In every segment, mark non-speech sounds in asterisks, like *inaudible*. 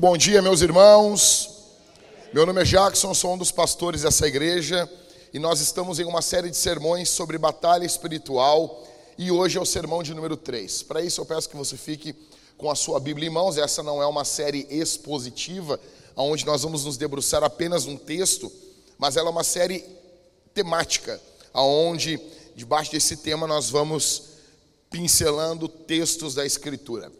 bom dia, meus irmãos. Meu nome é Jackson, sou um dos pastores dessa igreja e nós estamos em uma série de sermões sobre batalha espiritual e hoje é o sermão de número 3. Para isso eu peço que você fique com a sua Bíblia em mãos. Essa não é uma série expositiva, onde nós vamos nos debruçar apenas num texto, mas ela é uma série temática, aonde debaixo desse tema nós vamos pincelando textos da Escritura.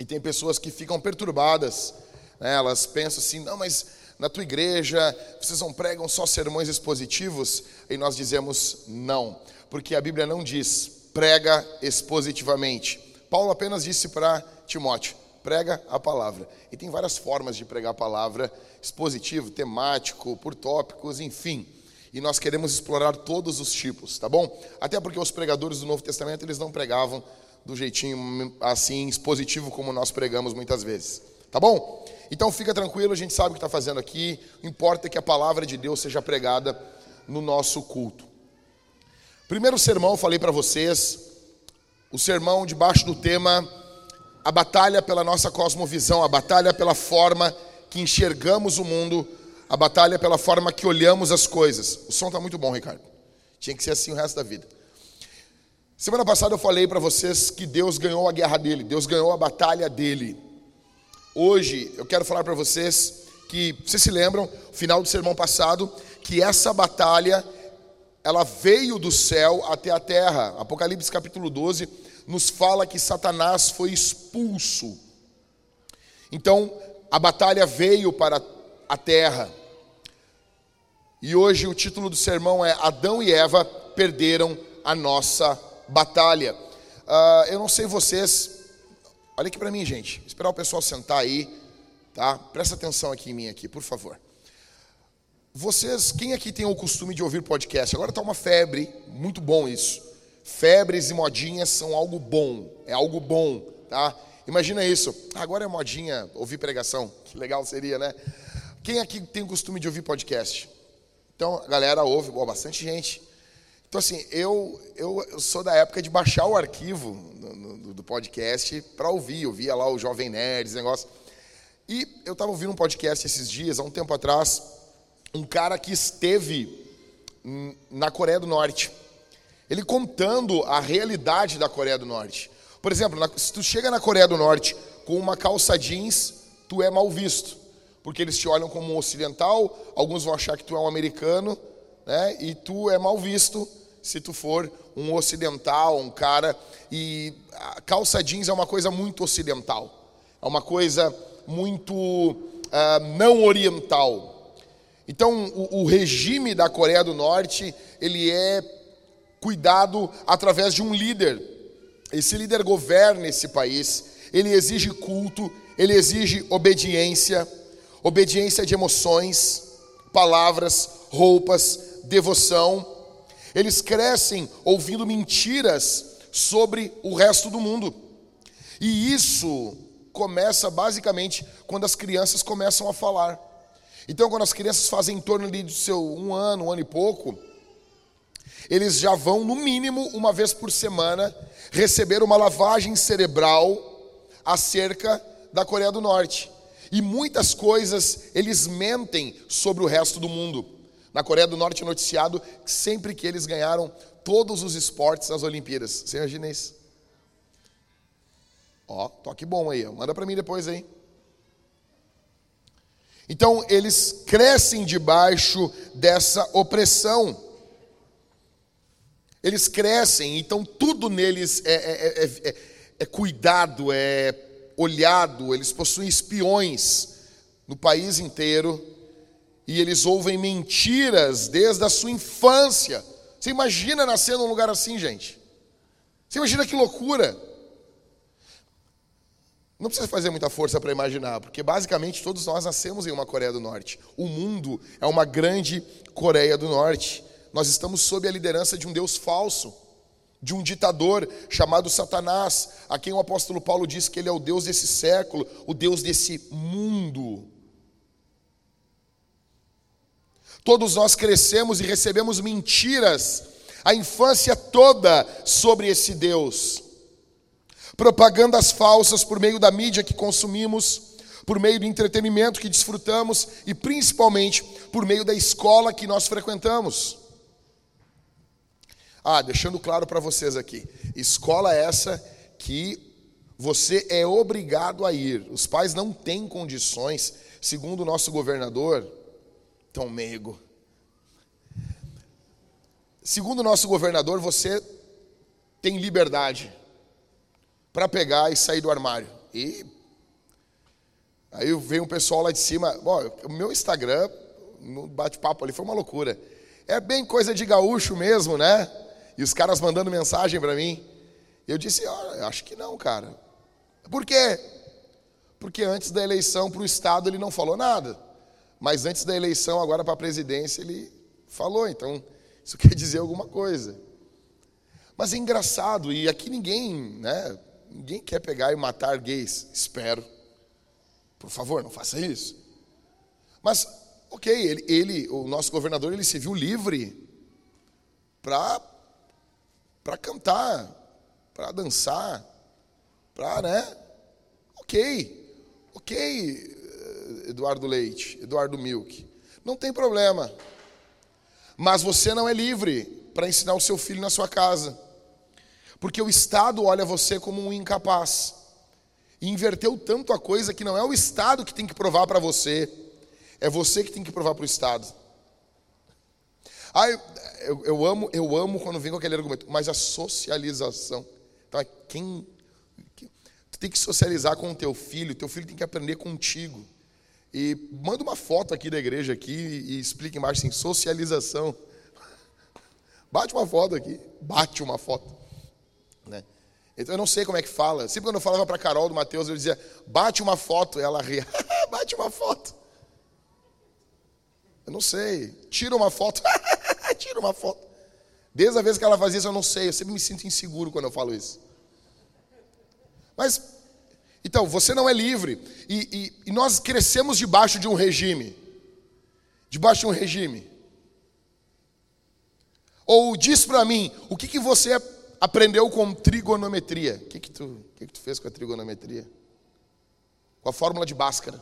E tem pessoas que ficam perturbadas, né? elas pensam assim: não, mas na tua igreja vocês não pregam só sermões expositivos? E nós dizemos não, porque a Bíblia não diz prega expositivamente. Paulo apenas disse para Timóteo: prega a palavra. E tem várias formas de pregar a palavra: expositivo, temático, por tópicos, enfim e nós queremos explorar todos os tipos, tá bom? Até porque os pregadores do Novo Testamento, eles não pregavam do jeitinho assim expositivo como nós pregamos muitas vezes. Tá bom? Então fica tranquilo, a gente sabe o que está fazendo aqui. Importa é que a palavra de Deus seja pregada no nosso culto. Primeiro sermão, falei para vocês, o sermão debaixo do tema a batalha pela nossa cosmovisão, a batalha pela forma que enxergamos o mundo a batalha pela forma que olhamos as coisas. O som está muito bom, Ricardo. Tinha que ser assim o resto da vida. Semana passada eu falei para vocês que Deus ganhou a guerra dele, Deus ganhou a batalha dele. Hoje eu quero falar para vocês que, vocês se lembram, final do sermão passado, que essa batalha ela veio do céu até a terra. Apocalipse capítulo 12 nos fala que Satanás foi expulso. Então, a batalha veio para a terra. E hoje o título do sermão é Adão e Eva perderam a nossa batalha. Uh, eu não sei vocês, olha aqui para mim, gente. Esperar o pessoal sentar aí, tá? Presta atenção aqui em mim aqui, por favor. Vocês, quem aqui tem o costume de ouvir podcast? Agora está uma febre, muito bom isso. Febres e modinhas são algo bom, é algo bom, tá? Imagina isso. Agora é modinha ouvir pregação, *laughs* que legal seria, né? Quem aqui tem o costume de ouvir podcast? Então, a galera ouve, boa, bastante gente. Então, assim, eu, eu, sou da época de baixar o arquivo no, no, do podcast para ouvir. Eu via lá o Jovem Nerd, esse negócio. E eu estava ouvindo um podcast esses dias, há um tempo atrás, um cara que esteve na Coreia do Norte. Ele contando a realidade da Coreia do Norte. Por exemplo, se tu chega na Coreia do Norte com uma calça jeans, tu é mal visto porque eles te olham como um ocidental, alguns vão achar que tu é um americano, né? E tu é mal visto se tu for um ocidental, um cara. E calça jeans é uma coisa muito ocidental, é uma coisa muito uh, não oriental. Então, o, o regime da Coreia do Norte ele é cuidado através de um líder. Esse líder governa esse país. Ele exige culto, ele exige obediência obediência de emoções, palavras, roupas, devoção. Eles crescem ouvindo mentiras sobre o resto do mundo. E isso começa basicamente quando as crianças começam a falar. Então, quando as crianças fazem em torno ali do seu um ano, um ano e pouco, eles já vão, no mínimo, uma vez por semana, receber uma lavagem cerebral acerca da Coreia do Norte. E muitas coisas eles mentem sobre o resto do mundo. Na Coreia do Norte é noticiado sempre que eles ganharam todos os esportes nas Olimpíadas. Você imagina isso? Ó, toque bom aí, manda para mim depois aí. Então eles crescem debaixo dessa opressão. Eles crescem, então tudo neles é, é, é, é, é cuidado, é olhado, eles possuem espiões no país inteiro e eles ouvem mentiras desde a sua infância. Você imagina nascer num lugar assim, gente? Você imagina que loucura? Não precisa fazer muita força para imaginar, porque basicamente todos nós nascemos em uma Coreia do Norte. O mundo é uma grande Coreia do Norte. Nós estamos sob a liderança de um Deus falso de um ditador chamado Satanás, a quem o apóstolo Paulo diz que ele é o Deus desse século, o Deus desse mundo. Todos nós crescemos e recebemos mentiras a infância toda sobre esse Deus. Propagandas falsas por meio da mídia que consumimos, por meio do entretenimento que desfrutamos e principalmente por meio da escola que nós frequentamos. Ah, deixando claro para vocês aqui: escola essa que você é obrigado a ir. Os pais não têm condições, segundo o nosso governador, tão meigo. Segundo o nosso governador, você tem liberdade para pegar e sair do armário. E aí vem um pessoal lá de cima. Bom, o meu Instagram, no bate-papo ali, foi uma loucura. É bem coisa de gaúcho mesmo, né? E os caras mandando mensagem para mim. Eu disse, oh, acho que não, cara. Por quê? Porque antes da eleição para o Estado ele não falou nada. Mas antes da eleição, agora para a presidência, ele falou. Então, *laughs* isso quer dizer alguma coisa. Mas é engraçado, e aqui ninguém, né? Ninguém quer pegar e matar gays, espero. Por favor, não faça isso. Mas, ok, ele, ele o nosso governador, ele se viu livre para cantar, para dançar, para, né? Ok, ok, Eduardo Leite, Eduardo Milk, não tem problema. Mas você não é livre para ensinar o seu filho na sua casa, porque o Estado olha você como um incapaz. E inverteu tanto a coisa que não é o Estado que tem que provar para você, é você que tem que provar para o Estado. Ah, eu, eu, eu, amo, eu amo quando vem com aquele argumento, mas a socialização. Então, quem tem que socializar com o teu filho, teu filho tem que aprender contigo. E manda uma foto aqui da igreja aqui e explica embaixo assim, socialização. Bate uma foto aqui, bate uma foto. Né? Então eu não sei como é que fala. Sempre quando eu falava para Carol do Mateus, eu dizia, bate uma foto, ela ria, *laughs* bate uma foto. Eu não sei, tira uma foto, *laughs* tira uma foto. Desde a vez que ela fazia isso, eu não sei, eu sempre me sinto inseguro quando eu falo isso. Mas, então, você não é livre. E, e, e nós crescemos debaixo de um regime. Debaixo de um regime. Ou diz para mim, o que, que você aprendeu com trigonometria? O que, que, tu, que, que tu fez com a trigonometria? Com a fórmula de Bhaskara?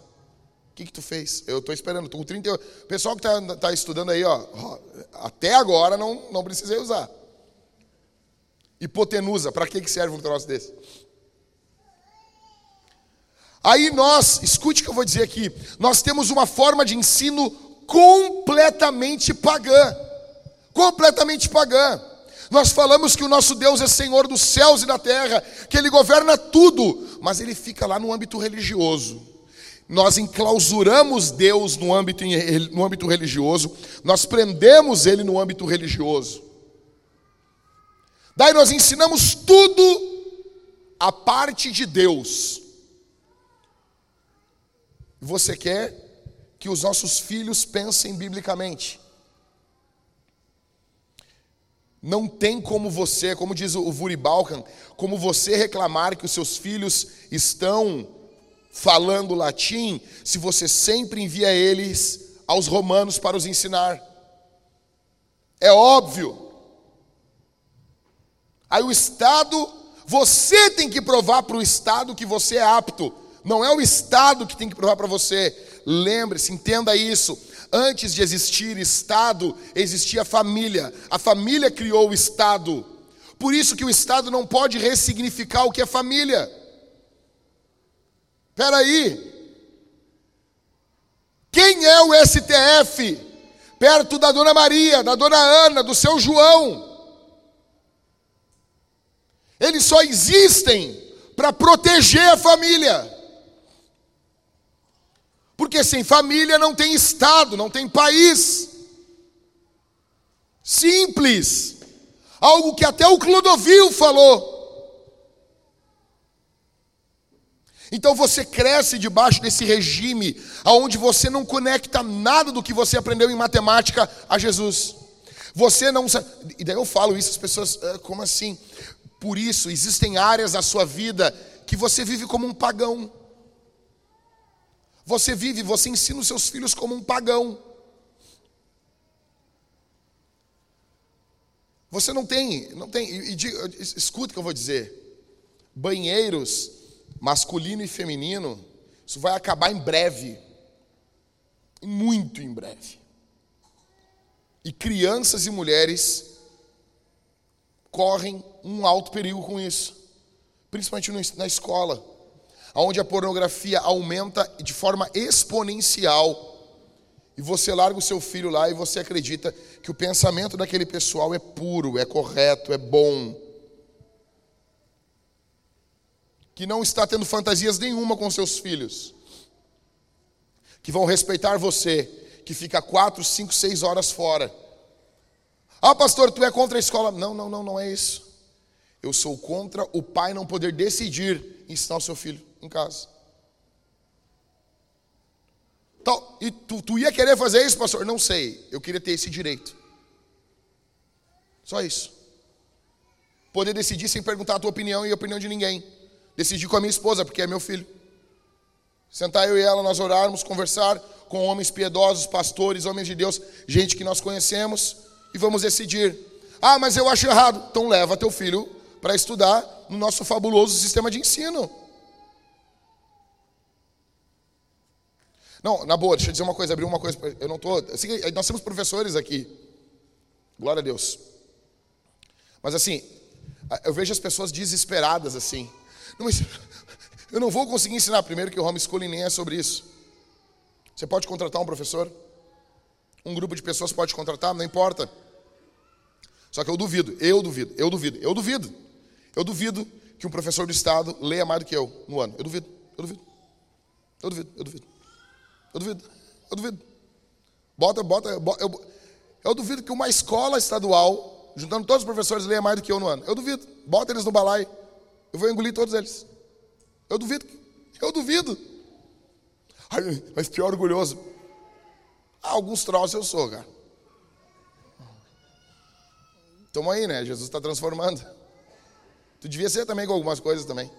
O que, que tu fez? Eu estou esperando. Tô com 30... O pessoal que está tá estudando aí, ó, até agora não, não precisei usar. Hipotenusa, para que, que serve um troço desse? Aí nós, escute o que eu vou dizer aqui, nós temos uma forma de ensino completamente pagã. Completamente pagã. Nós falamos que o nosso Deus é Senhor dos céus e da terra, que Ele governa tudo, mas Ele fica lá no âmbito religioso. Nós enclausuramos Deus no âmbito, no âmbito religioso, nós prendemos Ele no âmbito religioso. Daí nós ensinamos tudo a parte de Deus. Você quer que os nossos filhos pensem biblicamente. Não tem como você, como diz o Vuri Balkan, como você reclamar que os seus filhos estão falando latim, se você sempre envia eles aos romanos para os ensinar. É óbvio. Aí o Estado, você tem que provar para o Estado que você é apto. Não é o Estado que tem que provar para você. Lembre-se, entenda isso. Antes de existir Estado, existia família. A família criou o Estado. Por isso que o Estado não pode ressignificar o que é família. Espera aí. Quem é o STF? Perto da Dona Maria, da Dona Ana, do seu João. Eles só existem para proteger a família. Porque sem família não tem Estado, não tem país. Simples. Algo que até o Clodovil falou. Então você cresce debaixo desse regime, aonde você não conecta nada do que você aprendeu em matemática a Jesus. Você não E daí eu falo isso, as pessoas, ah, como assim? Por isso, existem áreas da sua vida que você vive como um pagão. Você vive, você ensina os seus filhos como um pagão. Você não tem, não tem, e, e, escuta o que eu vou dizer. Banheiros masculino e feminino Isso vai acabar em breve. Muito em breve. E crianças e mulheres correm um alto perigo com isso, principalmente na escola, onde a pornografia aumenta de forma exponencial. E você larga o seu filho lá e você acredita que o pensamento daquele pessoal é puro, é correto, é bom. Que não está tendo fantasias nenhuma com seus filhos. Que vão respeitar você, que fica quatro, cinco, seis horas fora ah, pastor, tu é contra a escola? Não, não, não, não é isso. Eu sou contra o pai não poder decidir ensinar o seu filho em casa. Então, e tu, tu ia querer fazer isso, pastor? Não sei. Eu queria ter esse direito. Só isso. Poder decidir sem perguntar a tua opinião e a opinião de ninguém. Decidir com a minha esposa, porque é meu filho. Sentar eu e ela, nós orarmos, conversar com homens piedosos, pastores, homens de Deus, gente que nós conhecemos e vamos decidir. Ah, mas eu acho errado. Então leva teu filho para estudar no nosso fabuloso sistema de ensino. Não, na boa, deixa eu dizer uma coisa, abrir uma coisa. Eu não. Assim, nós temos professores aqui. Glória a Deus. Mas assim, eu vejo as pessoas desesperadas assim. Não, mas *laughs* eu não vou conseguir ensinar. Primeiro que o homeschooling nem é sobre isso. Você pode contratar um professor? Um grupo de pessoas pode contratar, não importa. Só que eu duvido, eu duvido, eu duvido, eu duvido. Eu duvido que um professor do Estado leia mais do que eu no ano. Eu duvido, eu duvido. Eu duvido, eu duvido. Eu duvido, eu duvido. Bota, bota, bota eu, eu duvido que uma escola estadual, juntando todos os professores, leia mais do que eu no ano. Eu duvido. Bota eles no balaio. Eu vou engolir todos eles. Eu duvido. Eu duvido. Ai, mas pior orgulhoso. Alguns troços eu sou, cara. Toma aí, né? Jesus está transformando. Tu devia ser também com algumas coisas também.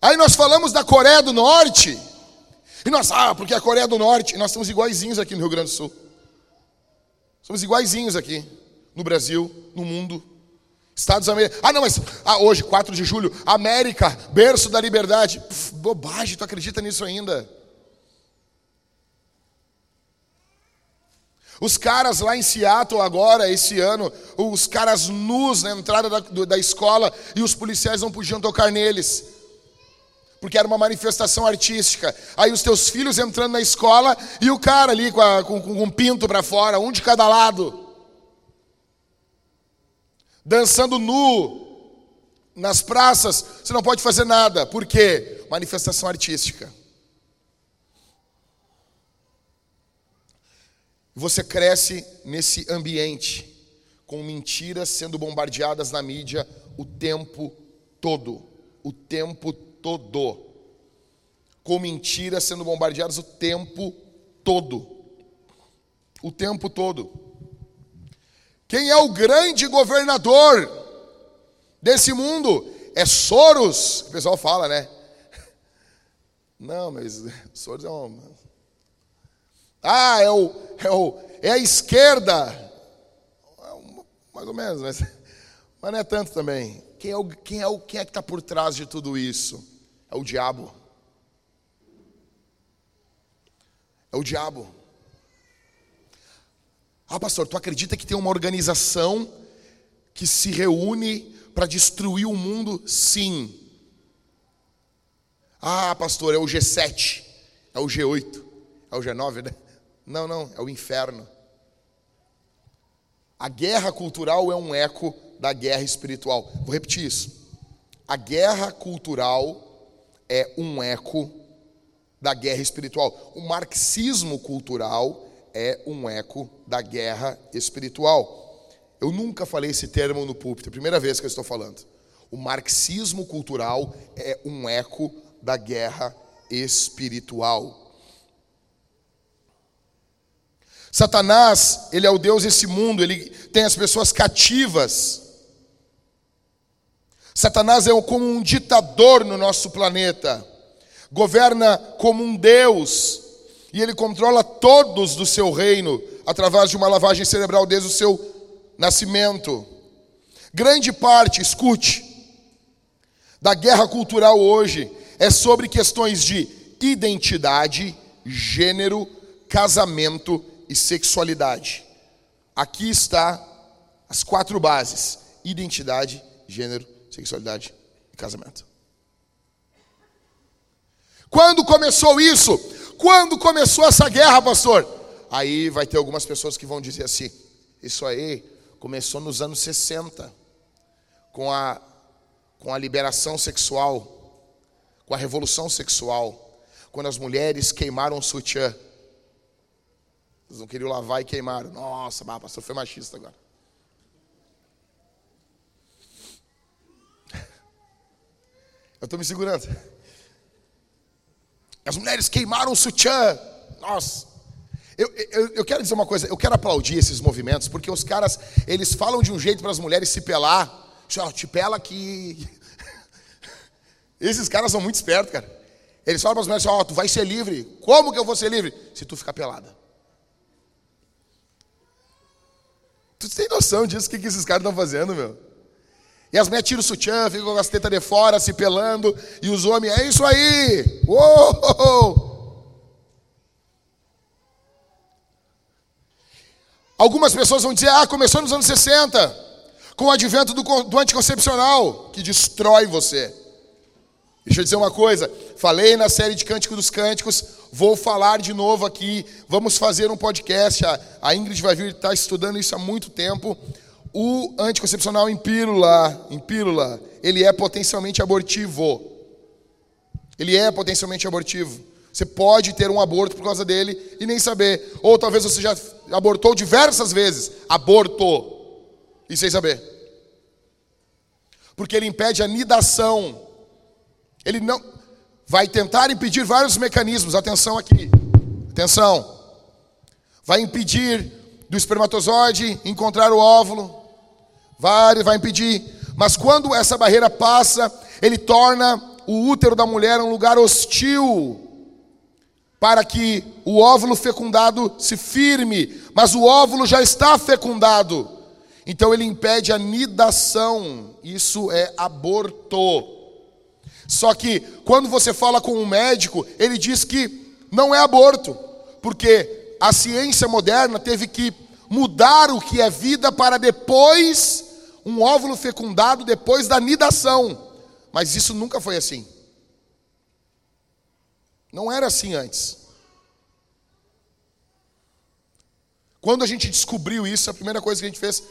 Aí nós falamos da Coreia do Norte. E nós, ah, porque a Coreia do Norte, nós estamos iguaizinhos aqui no Rio Grande do Sul. Somos iguaizinhos aqui no Brasil, no mundo. Estados Americanos. Ah, não, mas ah, hoje, 4 de julho, América, berço da liberdade. Puf, bobagem, tu acredita nisso ainda? Os caras lá em Seattle agora, esse ano, os caras nus na entrada da, da escola e os policiais não podiam tocar neles. Porque era uma manifestação artística. Aí os teus filhos entrando na escola e o cara ali com, a, com, com um pinto para fora, um de cada lado dançando nu nas praças, você não pode fazer nada. Por quê? Manifestação artística. Você cresce nesse ambiente, com mentiras sendo bombardeadas na mídia o tempo todo. O tempo todo. Com mentiras sendo bombardeadas o tempo todo. O tempo todo. Quem é o grande governador desse mundo? É Soros. O pessoal fala, né? *laughs* Não, mas *laughs* Soros é um. Ah, é o, é o, é a esquerda. É mais ou menos, mas, *laughs* mas não é tanto também. Quem é o, quem é o, quem é que está por trás de tudo isso? É o diabo. É o diabo. Ah, pastor, tu acredita que tem uma organização que se reúne para destruir o mundo? Sim. Ah, pastor, é o G7, é o G8, é o G9, né? Não, não, é o inferno. A guerra cultural é um eco da guerra espiritual. Vou repetir isso. A guerra cultural é um eco da guerra espiritual. O marxismo cultural é um eco da guerra espiritual. Eu nunca falei esse termo no púlpito, é a primeira vez que eu estou falando. O marxismo cultural é um eco da guerra espiritual. Satanás, ele é o Deus desse mundo, ele tem as pessoas cativas. Satanás é como um ditador no nosso planeta, governa como um Deus, e ele controla todos do seu reino através de uma lavagem cerebral desde o seu nascimento. Grande parte, escute, da guerra cultural hoje é sobre questões de identidade, gênero, casamento e sexualidade. Aqui está as quatro bases: identidade, gênero, sexualidade e casamento. Quando começou isso? Quando começou essa guerra, pastor? Aí vai ter algumas pessoas que vão dizer assim: isso aí começou nos anos 60, com a, com a liberação sexual, com a revolução sexual, quando as mulheres queimaram o sutiã. Eles não queriam lavar e queimaram. Nossa, pastor foi machista agora. Eu estou me segurando. As mulheres queimaram o sutiã. Nossa. Eu, eu, eu, quero dizer uma coisa, eu quero aplaudir esses movimentos, porque os caras, eles falam de um jeito para as mulheres se pelar. Ó, te pela aqui. *laughs* Esses caras são muito espertos, cara. Eles falam para as mulheres, ó, oh, tu vai ser livre. Como que eu vou ser livre? Se tu ficar pelada. Tu tem noção disso, o que, que esses caras estão fazendo, meu? E as mulheres tiram o sutiã, ficam com as tetas de fora, se pelando, e os homens, é isso aí! Uou! Algumas pessoas vão dizer, ah, começou nos anos 60, com o advento do, do anticoncepcional, que destrói você. Deixa eu dizer uma coisa, falei na série de Cântico dos Cânticos, vou falar de novo aqui, vamos fazer um podcast, a, a Ingrid vai vir, está estudando isso há muito tempo, o anticoncepcional em pílula, em pílula, ele é potencialmente abortivo. Ele é potencialmente abortivo. Você pode ter um aborto por causa dele e nem saber. Ou talvez você já abortou diversas vezes. Abortou. E sem saber. Porque ele impede a nidação. Ele não. Vai tentar impedir vários mecanismos. Atenção aqui. Atenção. Vai impedir do espermatozoide encontrar o óvulo. Vai, vai impedir. Mas quando essa barreira passa, ele torna o útero da mulher um lugar hostil para que o óvulo fecundado se firme, mas o óvulo já está fecundado. Então ele impede a nidação. Isso é aborto. Só que quando você fala com um médico, ele diz que não é aborto, porque a ciência moderna teve que mudar o que é vida para depois um óvulo fecundado depois da nidação. Mas isso nunca foi assim. Não era assim antes. Quando a gente descobriu isso, a primeira coisa que a gente fez,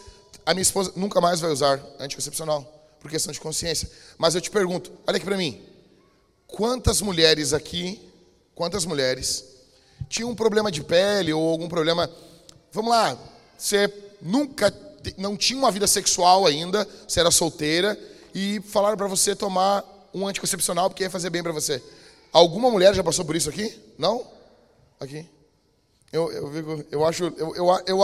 a minha esposa nunca mais vai usar anticoncepcional, por questão de consciência. Mas eu te pergunto, olha aqui para mim. Quantas mulheres aqui, quantas mulheres tinham um problema de pele ou algum problema, vamos lá, você nunca não tinha uma vida sexual ainda, você era solteira e falaram para você tomar um anticoncepcional porque ia fazer bem para você. Alguma mulher já passou por isso aqui? Não? Aqui. Eu, eu, eu acho. Eu, eu, eu,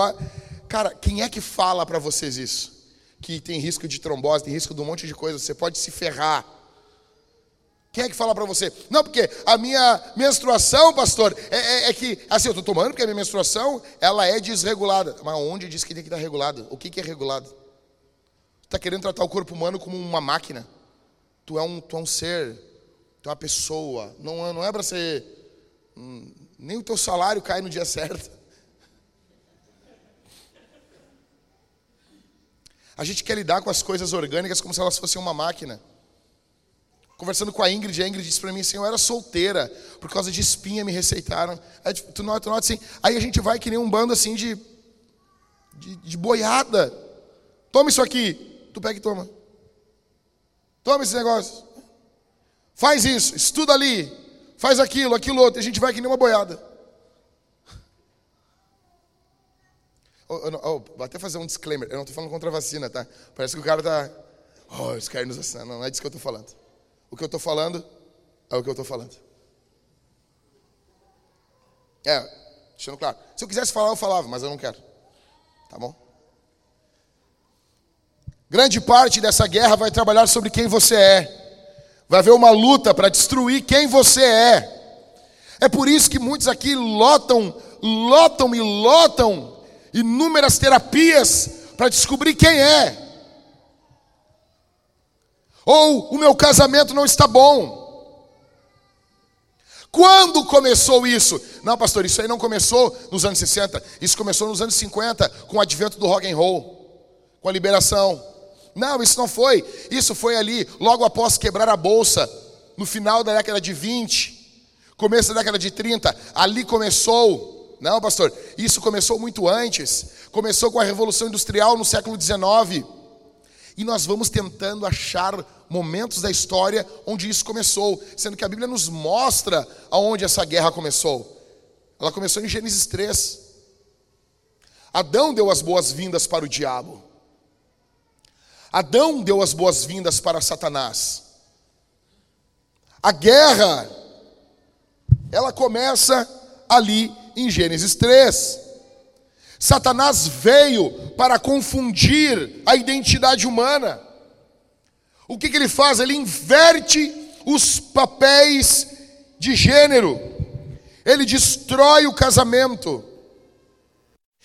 cara, quem é que fala para vocês isso? Que tem risco de trombose, tem risco de um monte de coisa, você pode se ferrar. Quem é que fala para você? Não, porque a minha menstruação, pastor, é, é, é que, assim, eu estou tomando porque a minha menstruação, ela é desregulada. Mas onde diz que tem que estar regulada? O que, que é regulado? Está querendo tratar o corpo humano como uma máquina. Tu é um, tu é um ser, tu é uma pessoa. Não, não é para ser. Hum, nem o teu salário cai no dia *laughs* certo. A gente quer lidar com as coisas orgânicas como se elas fossem uma máquina. Conversando com a Ingrid, a Ingrid disse para mim assim: eu era solteira, por causa de espinha me receitaram. Aí, tipo, tu nota, tu nota assim. Aí a gente vai que nem um bando assim de, de, de boiada. Toma isso aqui. Tu pega e toma. Toma esse negócio. Faz isso, estuda ali faz aquilo, aquilo outro, e a gente vai que nem uma boiada. *laughs* Oh, oh, vou até fazer um disclaimer, eu não estou falando contra a vacina, tá? Parece que o cara está. Oh, eles querem nos não é disso que eu estou falando. O que eu estou falando é o que eu estou falando. É, deixando claro. Se eu quisesse falar, eu falava, mas eu não quero. Tá bom? Grande parte dessa guerra vai trabalhar sobre quem você é. Vai haver uma luta para destruir quem você é. É por isso que muitos aqui lotam, lotam e lotam inúmeras terapias para descobrir quem é. Ou o meu casamento não está bom. Quando começou isso? Não, pastor, isso aí não começou nos anos 60. Isso começou nos anos 50, com o advento do rock and roll, com a liberação. Não, isso não foi. Isso foi ali, logo após quebrar a bolsa, no final da década de 20, começo da década de 30. Ali começou. Não, pastor, isso começou muito antes. Começou com a Revolução Industrial no século 19. E nós vamos tentando achar momentos da história onde isso começou, sendo que a Bíblia nos mostra aonde essa guerra começou. Ela começou em Gênesis 3. Adão deu as boas-vindas para o diabo. Adão deu as boas-vindas para Satanás. A guerra, ela começa ali em Gênesis 3. Satanás veio para confundir a identidade humana. O que, que ele faz? Ele inverte os papéis de gênero, ele destrói o casamento.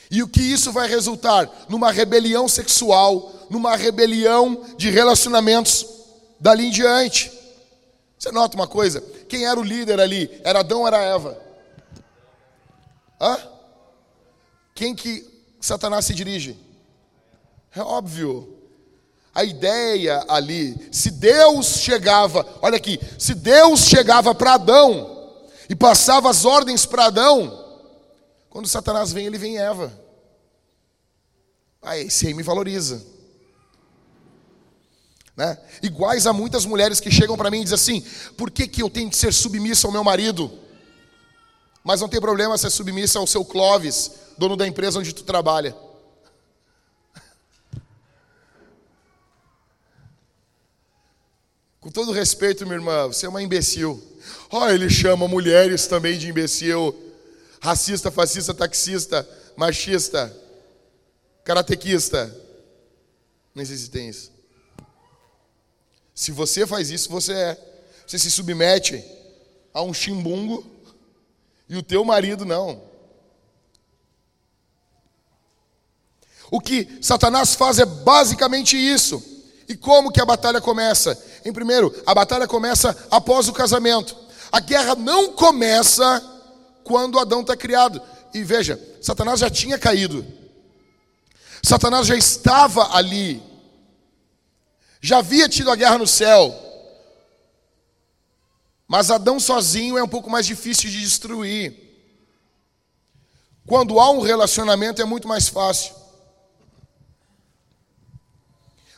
E o que isso vai resultar? Numa rebelião sexual, numa rebelião de relacionamentos dali em diante. Você nota uma coisa? Quem era o líder ali? Era Adão ou era Eva? Hã? Quem que Satanás se dirige? É óbvio. A ideia ali, se Deus chegava, olha aqui, se Deus chegava para Adão e passava as ordens para Adão, quando Satanás vem, ele vem em Eva. Aí, esse aí me valoriza. Né? Iguais a muitas mulheres que chegam para mim e dizem assim: por que, que eu tenho que ser submissa ao meu marido? Mas não tem problema ser submissa ao seu Clóvis, dono da empresa onde tu trabalha. Com todo respeito, minha irmã, você é uma imbecil. Oh, ele chama mulheres também de imbecil. Racista, fascista, taxista, machista, karatequista. Se tem isso. Se você faz isso, você é. Você se submete a um chimbungo e o teu marido não. O que Satanás faz é basicamente isso. E como que a batalha começa? Em primeiro, a batalha começa após o casamento. A guerra não começa quando Adão está criado. E veja, Satanás já tinha caído. Satanás já estava ali. Já havia tido a guerra no céu. Mas Adão sozinho é um pouco mais difícil de destruir. Quando há um relacionamento é muito mais fácil.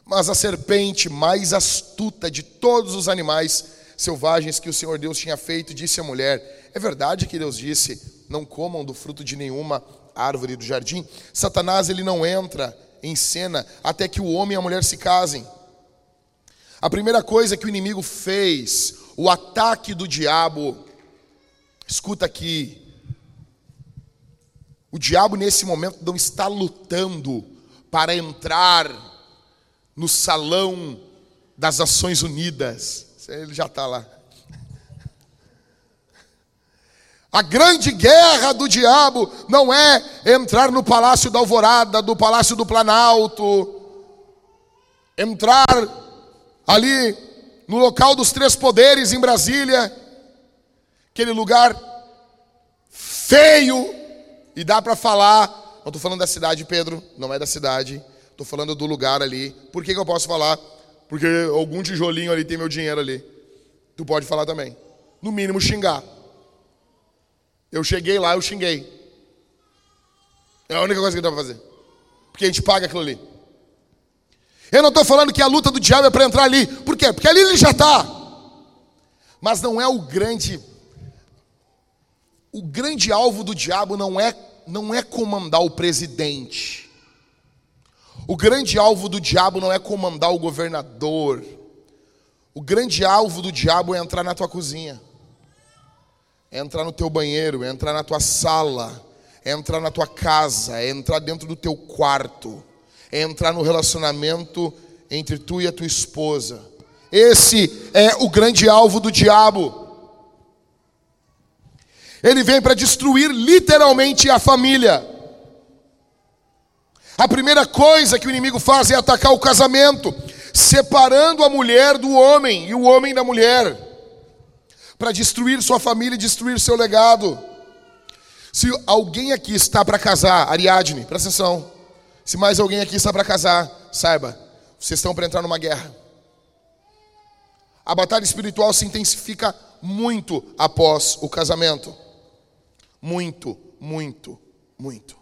Mas a serpente mais astuta de todos os animais selvagens que o Senhor Deus tinha feito, disse à mulher: É verdade que Deus disse: Não comam do fruto de nenhuma árvore do jardim? Satanás ele não entra em cena até que o homem e a mulher se casem. A primeira coisa que o inimigo fez, o ataque do diabo, escuta aqui. O diabo nesse momento não está lutando para entrar no salão das Nações Unidas. Ele já está lá. A grande guerra do diabo não é entrar no palácio da Alvorada, do palácio do Planalto, entrar ali no local dos três poderes em Brasília, aquele lugar feio, e dá para falar, não estou falando da cidade, Pedro, não é da cidade, Estou falando do lugar ali. Por que, que eu posso falar? Porque algum tijolinho ali tem meu dinheiro ali. Tu pode falar também. No mínimo xingar. Eu cheguei lá, eu xinguei. É a única coisa que dá para fazer. Porque a gente paga aquilo ali. Eu não estou falando que a luta do diabo é para entrar ali. Por quê? Porque ali ele já está. Mas não é o grande. O grande alvo do diabo não é, não é comandar o presidente. O grande alvo do diabo não é comandar o governador. O grande alvo do diabo é entrar na tua cozinha, é entrar no teu banheiro, é entrar na tua sala, é entrar na tua casa, é entrar dentro do teu quarto, é entrar no relacionamento entre tu e a tua esposa. Esse é o grande alvo do diabo. Ele vem para destruir literalmente a família. A primeira coisa que o inimigo faz é atacar o casamento. separando a mulher do homem e o homem da mulher, para destruir sua família e destruir seu legado. Se alguém aqui está para casar, Ariadne, presta atenção. Se mais alguém aqui está para casar, saiba, vocês estão para entrar numa guerra. A batalha espiritual se intensifica muito após o casamento. Muito, muito, muito.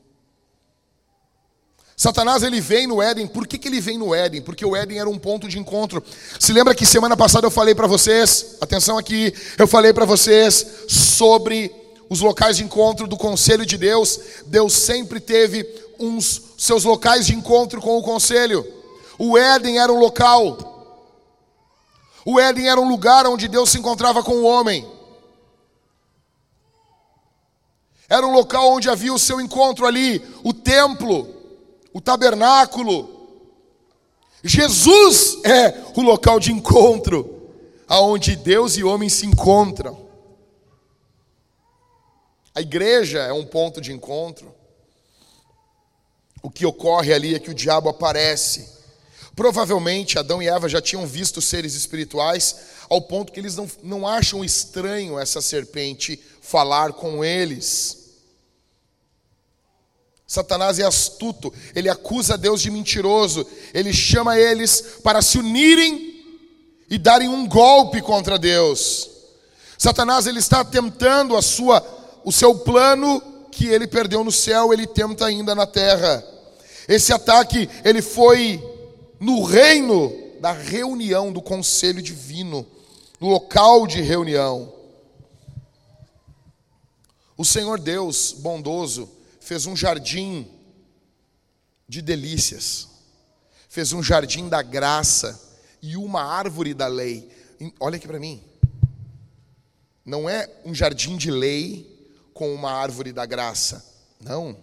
Satanás ele vem no Éden. Por que, que ele vem no Éden? Porque o Éden era um ponto de encontro. Se lembra que semana passada eu falei para vocês, atenção aqui, eu falei para vocês sobre os locais de encontro do conselho de Deus. Deus sempre teve uns seus locais de encontro com o conselho. O Éden era um local. O Éden era um lugar onde Deus se encontrava com o homem. Era um local onde havia o seu encontro ali, o templo o tabernáculo. Jesus é o local de encontro, aonde Deus e homem se encontram. A igreja é um ponto de encontro. O que ocorre ali é que o diabo aparece. Provavelmente Adão e Eva já tinham visto seres espirituais, ao ponto que eles não, não acham estranho essa serpente falar com eles. Satanás é astuto, ele acusa Deus de mentiroso, ele chama eles para se unirem e darem um golpe contra Deus. Satanás ele está tentando a sua o seu plano que ele perdeu no céu, ele tenta ainda na terra. Esse ataque ele foi no reino da reunião do conselho divino, no local de reunião. O Senhor Deus bondoso, fez um jardim de delícias, fez um jardim da graça e uma árvore da lei. Olha aqui para mim. Não é um jardim de lei com uma árvore da graça. Não.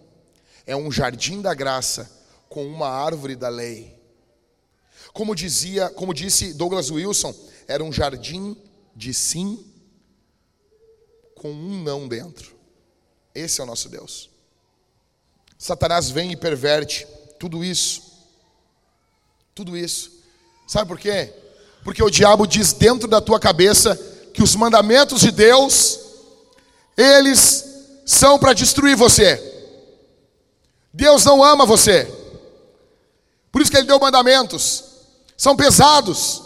É um jardim da graça com uma árvore da lei. Como dizia, como disse Douglas Wilson, era um jardim de sim com um não dentro. Esse é o nosso Deus. Satanás vem e perverte tudo isso. Tudo isso. Sabe por quê? Porque o diabo diz dentro da tua cabeça que os mandamentos de Deus, eles são para destruir você. Deus não ama você. Por isso que ele deu mandamentos. São pesados.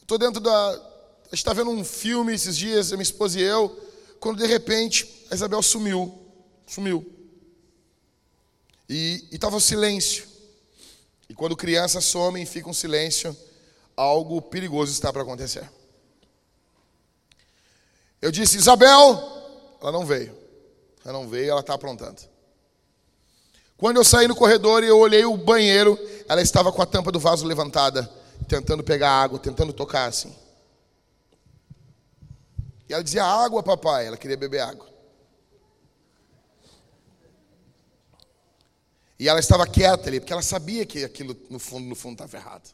Estou dentro da. A gente está vendo um filme esses dias, minha esposa e eu, quando de repente a Isabel sumiu. Sumiu. E estava silêncio. E quando criança some e fica um silêncio, algo perigoso está para acontecer. Eu disse, Isabel, ela não veio. Ela não veio, ela está aprontando. Quando eu saí no corredor e eu olhei o banheiro, ela estava com a tampa do vaso levantada, tentando pegar água, tentando tocar assim. E ela dizia, água, papai. Ela queria beber água. E ela estava quieta ali, porque ela sabia que aquilo no fundo, no fundo estava errado.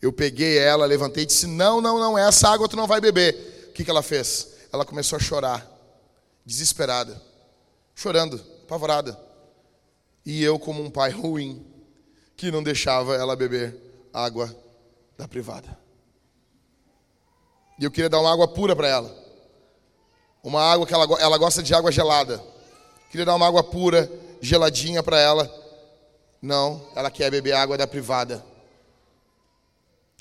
Eu peguei ela, levantei e disse: Não, não, não, essa água tu não vai beber. O que, que ela fez? Ela começou a chorar, desesperada, chorando, apavorada. E eu, como um pai ruim, que não deixava ela beber água da privada. E eu queria dar uma água pura para ela. Uma água que ela, ela gosta de água gelada. Queria dar uma água pura geladinha para ela. Não, ela quer beber água da privada.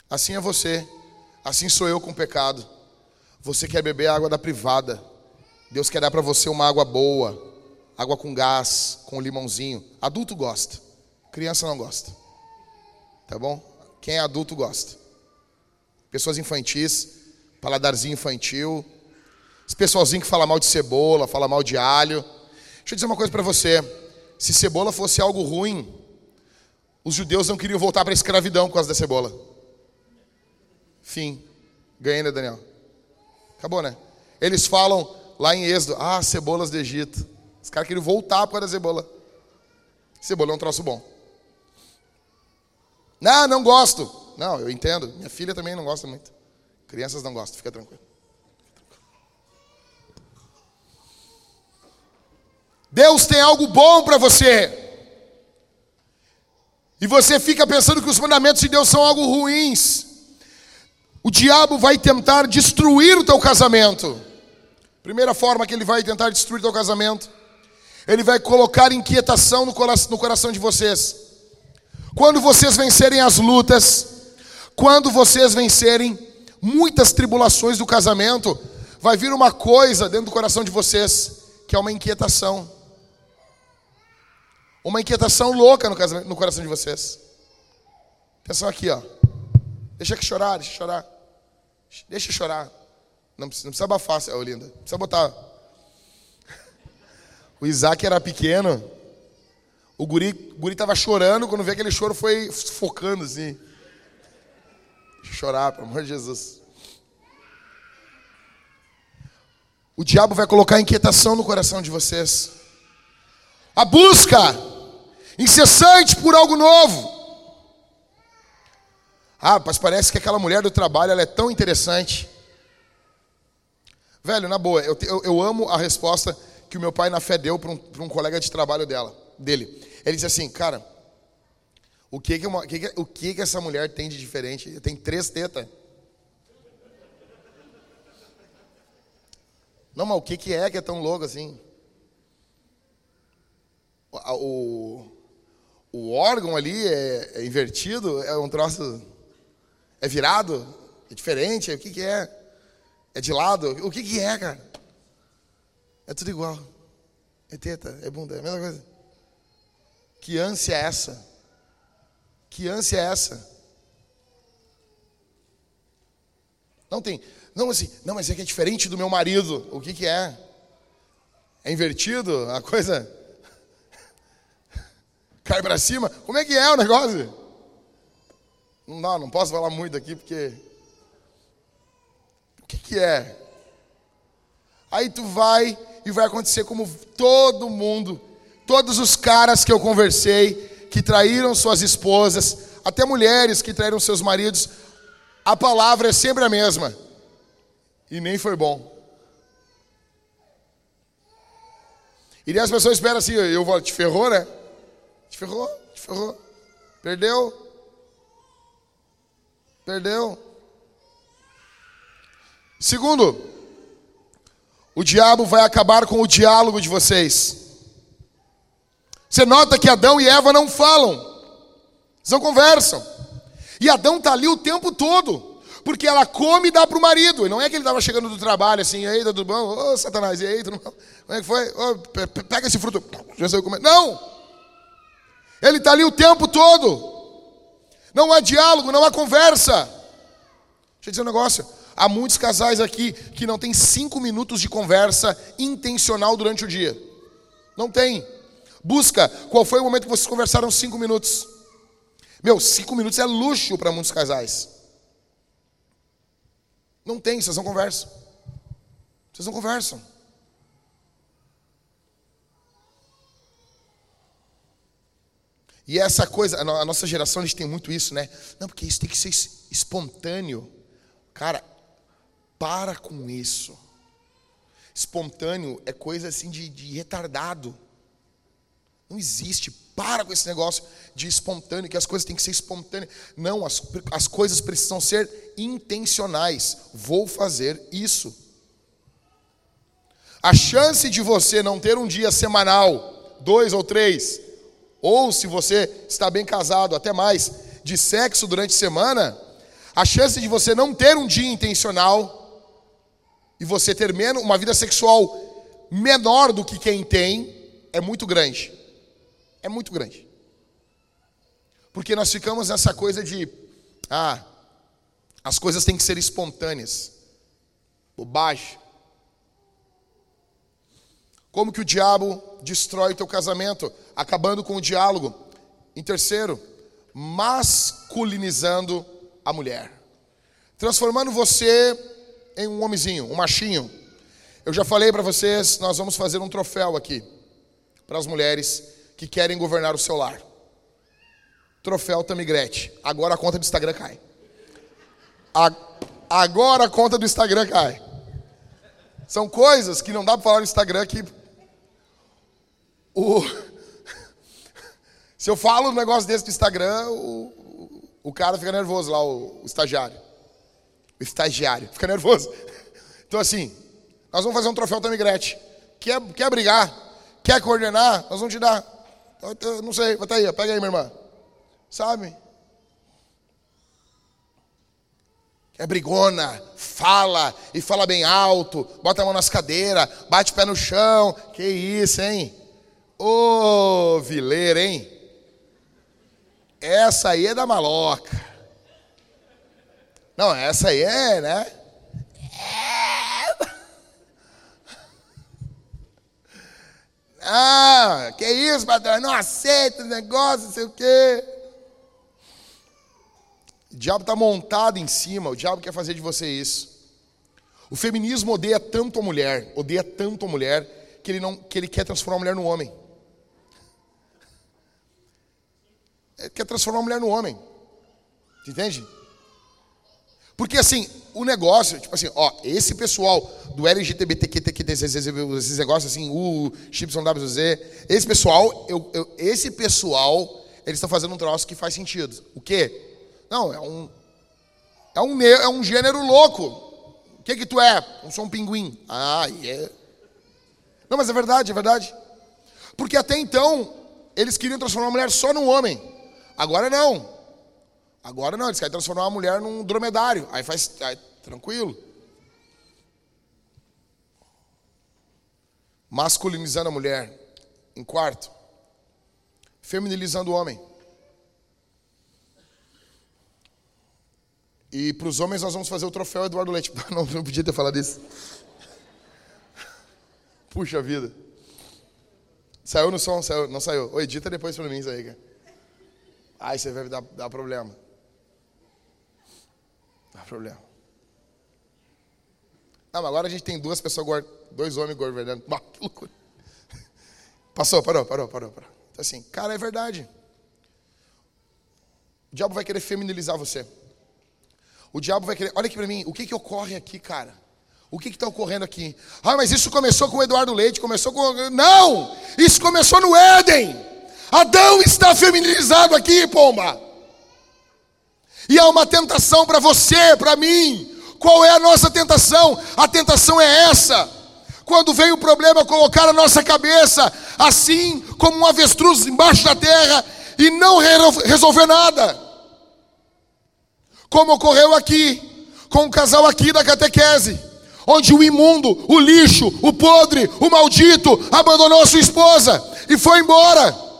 Assim é você, assim sou eu com o pecado. Você quer beber água da privada. Deus quer dar para você uma água boa, água com gás, com limãozinho. Adulto gosta, criança não gosta. Tá bom? Quem é adulto gosta. Pessoas infantis, paladarzinho infantil, esse pessoalzinho que fala mal de cebola, fala mal de alho. Deixa eu dizer uma coisa para você. Se cebola fosse algo ruim, os judeus não queriam voltar para a escravidão por causa da cebola. Fim. Ganhei, né, Daniel? Acabou, né? Eles falam lá em Êxodo, ah, cebolas do Egito. Os caras queriam voltar para a cebola. Cebola é um troço bom. Não, não gosto. Não, eu entendo. Minha filha também não gosta muito. Crianças não gostam, fica tranquilo. Deus tem algo bom para você. e você fica pensando que os mandamentos de Deus são algo ruins, o diabo vai tentar destruir o teu casamento. Primeira forma que ele vai tentar destruir o teu casamento, ele vai colocar inquietação no coração, no coração de vocês. Quando vocês vencerem as lutas, quando vocês vencerem muitas tribulações do casamento, vai vir uma coisa dentro do coração de vocês, que é uma inquietação. Uma inquietação louca no, casamento, no coração de vocês. Atenção aqui, ó. Deixa que chorar, deixa chorar. Deixa chorar. Não precisa, não precisa abafar, ô linda. Não precisa botar. *laughs* O Isaac era pequeno. O guri, o guri tava chorando, quando vê aquele choro foi focando assim. Chorar, pelo amor de Jesus. O diabo vai colocar inquietação no coração de vocês. A busca incessante por algo novo. Ah, mas parece que aquela mulher do trabalho ela é tão interessante. Velho, na boa, eu, eu, eu amo a resposta que o meu pai na fé deu para um, um colega de trabalho dela, dele. Ele disse assim, cara, o que que, uma, que, o que que essa mulher tem de diferente? Tem três tetas. Não, mas o que que é que é tão louco assim? O, o órgão ali é, é invertido, é um troço, é virado, é diferente, o que que é? É de lado? O que, que é, cara? É tudo igual. É teta, é bunda, é a mesma coisa. Que ânsia é essa? Que ânsia é essa? Não tem. Não, assim, não, mas é que é diferente do meu marido. O que, que é? É invertido? A coisa *laughs* cai para cima? Como é que é o negócio? Não não posso falar muito aqui porque que, que é? Aí tu vai e vai acontecer como todo mundo, todos os caras que eu conversei, que traíram suas esposas, até mulheres que traíram seus maridos, a palavra é sempre a mesma. E nem foi bom. E as pessoas esperam assim, eu vou, te ferrou, né? Te ferrou, te ferrou. Perdeu. Perdeu. Segundo, o diabo vai acabar com o diálogo de vocês. Você nota que Adão e Eva não falam, eles não conversam. E Adão está ali o tempo todo, porque ela come e dá para o marido. E não é que ele estava chegando do trabalho assim, e aí, tudo bom? Ô, Satanás, e aí, tudo bom? Como é que foi? Pega esse fruto. Não! Ele está ali o tempo todo. Não há diálogo, não há conversa. Deixa eu dizer um negócio. Há muitos casais aqui que não tem cinco minutos de conversa intencional durante o dia. Não tem. Busca qual foi o momento que vocês conversaram cinco minutos. Meu, cinco minutos é luxo para muitos casais. Não tem, vocês não conversam. Vocês não conversam. E essa coisa, a nossa geração a gente tem muito isso, né? Não, porque isso tem que ser espontâneo. Cara, para com isso. Espontâneo é coisa assim de, de retardado. Não existe. Para com esse negócio de espontâneo, que as coisas têm que ser espontâneas. Não, as, as coisas precisam ser intencionais. Vou fazer isso. A chance de você não ter um dia semanal, dois ou três, ou se você está bem casado, até mais, de sexo durante a semana, a chance de você não ter um dia intencional e você ter menos, uma vida sexual menor do que quem tem é muito grande. É muito grande. Porque nós ficamos nessa coisa de ah, as coisas têm que ser espontâneas. Bobagem. Como que o diabo destrói teu casamento, acabando com o diálogo? Em terceiro, masculinizando a mulher. Transformando você em um homenzinho, um machinho. Eu já falei para vocês, nós vamos fazer um troféu aqui para as mulheres que querem governar o seu lar. Troféu Tamigrete. Agora a conta do Instagram cai. agora a conta do Instagram cai. São coisas que não dá para falar no Instagram que o *laughs* Se eu falo um negócio desse no Instagram, o, o, o cara fica nervoso lá, o, o estagiário. O estagiário fica nervoso. Então, assim, nós vamos fazer um troféu Tamigrete. Quer, quer brigar? Quer coordenar? Nós vamos te dar. Eu, não sei, vai estar aí, pega aí, minha irmã. Sabe? É brigona, fala e fala bem alto, bota a mão nas cadeiras, bate o pé no chão. Que isso, hein? Ô, vileira, hein? Essa aí é da maloca. Não, essa aí é, né? Ah, que isso, patrão? Não aceita o negócio, não sei o quê. O diabo está montado em cima, o diabo quer fazer de você isso. O feminismo odeia tanto a mulher, odeia tanto a mulher, que ele, não, que ele quer transformar a mulher no homem. Ele quer transformar a mulher no homem. Entende? Porque assim, o negócio, tipo assim, ó, esse pessoal do LGBTQ, esses negócios assim, U, YWZ, esse pessoal, eu, eu, esse pessoal, eles estão fazendo um troço que faz sentido. O quê? Não, é um, é um, é um gênero louco. O que que tu é? Eu sou um pinguim. Ah, é. Yeah. Não, mas é verdade, é verdade. Porque até então, eles queriam transformar a mulher só num homem. Agora não. Agora não, eles querem transformar a mulher num dromedário. Aí faz. Aí, tranquilo. Masculinizando a mulher. Em quarto. Feminilizando o homem. E para os homens nós vamos fazer o troféu Eduardo Leite. *laughs* Não, não podia ter falado isso. Puxa vida. Saiu no som? Saiu, não saiu. Oi, edita depois para mim isso aí, cara. Ai, você vai dar, dar problema. Problema. Não, mas agora a gente tem duas pessoas, dois homens governando. *laughs* Bah, que loucura. Passou, parou, parou, parou, parou. Então, assim, cara, é verdade. O diabo vai querer feminilizar você. O diabo vai querer. Olha aqui para mim, o que, que ocorre aqui, cara? O que está ocorrendo aqui? Ah, mas isso começou com o Eduardo Leite, começou com. Não! Isso começou no Éden! Adão está feminilizado aqui, pomba! E há uma tentação para você, para mim. Qual é a nossa tentação? A tentação é essa. Quando vem o problema, colocar a nossa cabeça assim como um avestruz embaixo da terra e não resolver nada. Como ocorreu aqui, com o casal aqui da catequese, onde o imundo, o lixo, o podre, o maldito abandonou a sua esposa e foi embora.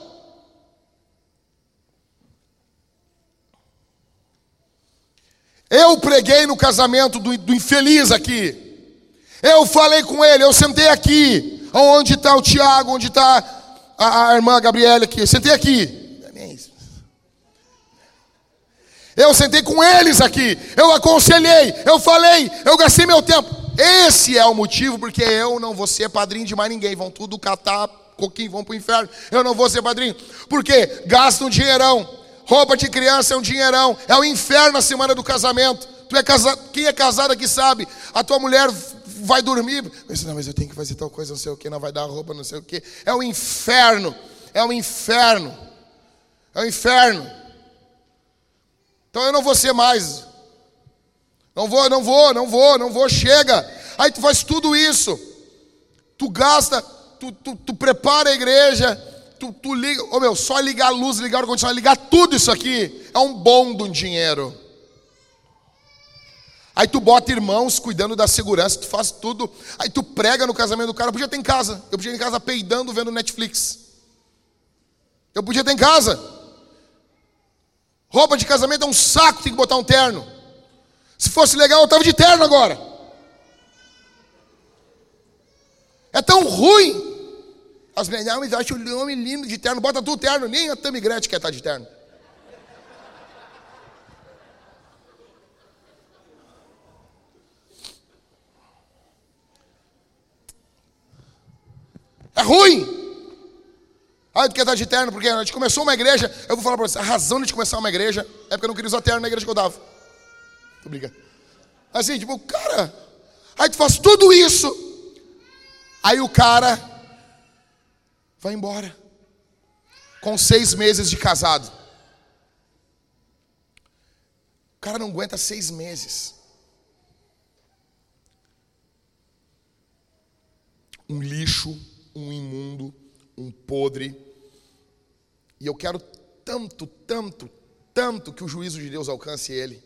Eu preguei no casamento do, do infeliz aqui. Eu falei com ele, eu sentei aqui. Onde está o Tiago? Onde está a, a, irmã Gabriela aqui? Eu sentei aqui. Eu sentei com eles aqui. Eu aconselhei, eu falei, eu gastei meu tempo. Esse é o motivo porque eu não vou ser padrinho de mais ninguém. Vão tudo catar coquinho, vão para o inferno. Eu não vou ser padrinho. Porque gastam dinheirão Roupa de criança é um dinheirão. É o inferno na semana do casamento. Tu é casado, quem é casado aqui sabe. A tua mulher vai dormir. Mas, não, mas eu tenho que fazer tal coisa, não sei o que, não vai dar roupa, não sei o que. É o inferno. É o inferno. É o inferno. Então eu não vou ser mais. Não vou, não vou, não vou, não vou, chega. Aí tu faz tudo isso. Tu gasta, tu, tu, tu prepara a igreja, tu, tu liga, oh meu, só ligar a luz, ligar o ar-condicionado, ligar tudo isso aqui, é um bom do dinheiro. Aí tu bota irmãos cuidando da segurança, tu faz tudo. Aí tu prega no casamento do cara. Eu podia ter em casa. Eu podia ter em casa peidando, vendo Netflix. Eu podia ter em casa. Roupa de casamento é um saco, tem que botar um terno. Se fosse legal, eu estava de terno agora. É tão ruim. As mulheres acham o homem lindo de terno, bota tudo terno, nem a Tammy Gretchen quer estar de terno. É ruim. Ah, tu quer estar de terno porque a gente começou uma igreja. Eu vou falar para você, a razão de começar uma igreja é porque eu não queria usar terno na igreja que eu dava. Tô brincando. Assim, tipo, cara, aí tu faz tudo isso. Aí o cara vai embora. com seis meses de casado. O cara não aguenta seis meses. Um lixo, um imundo, um podre. E eu quero tanto, tanto, tanto que o juízo de Deus alcance ele.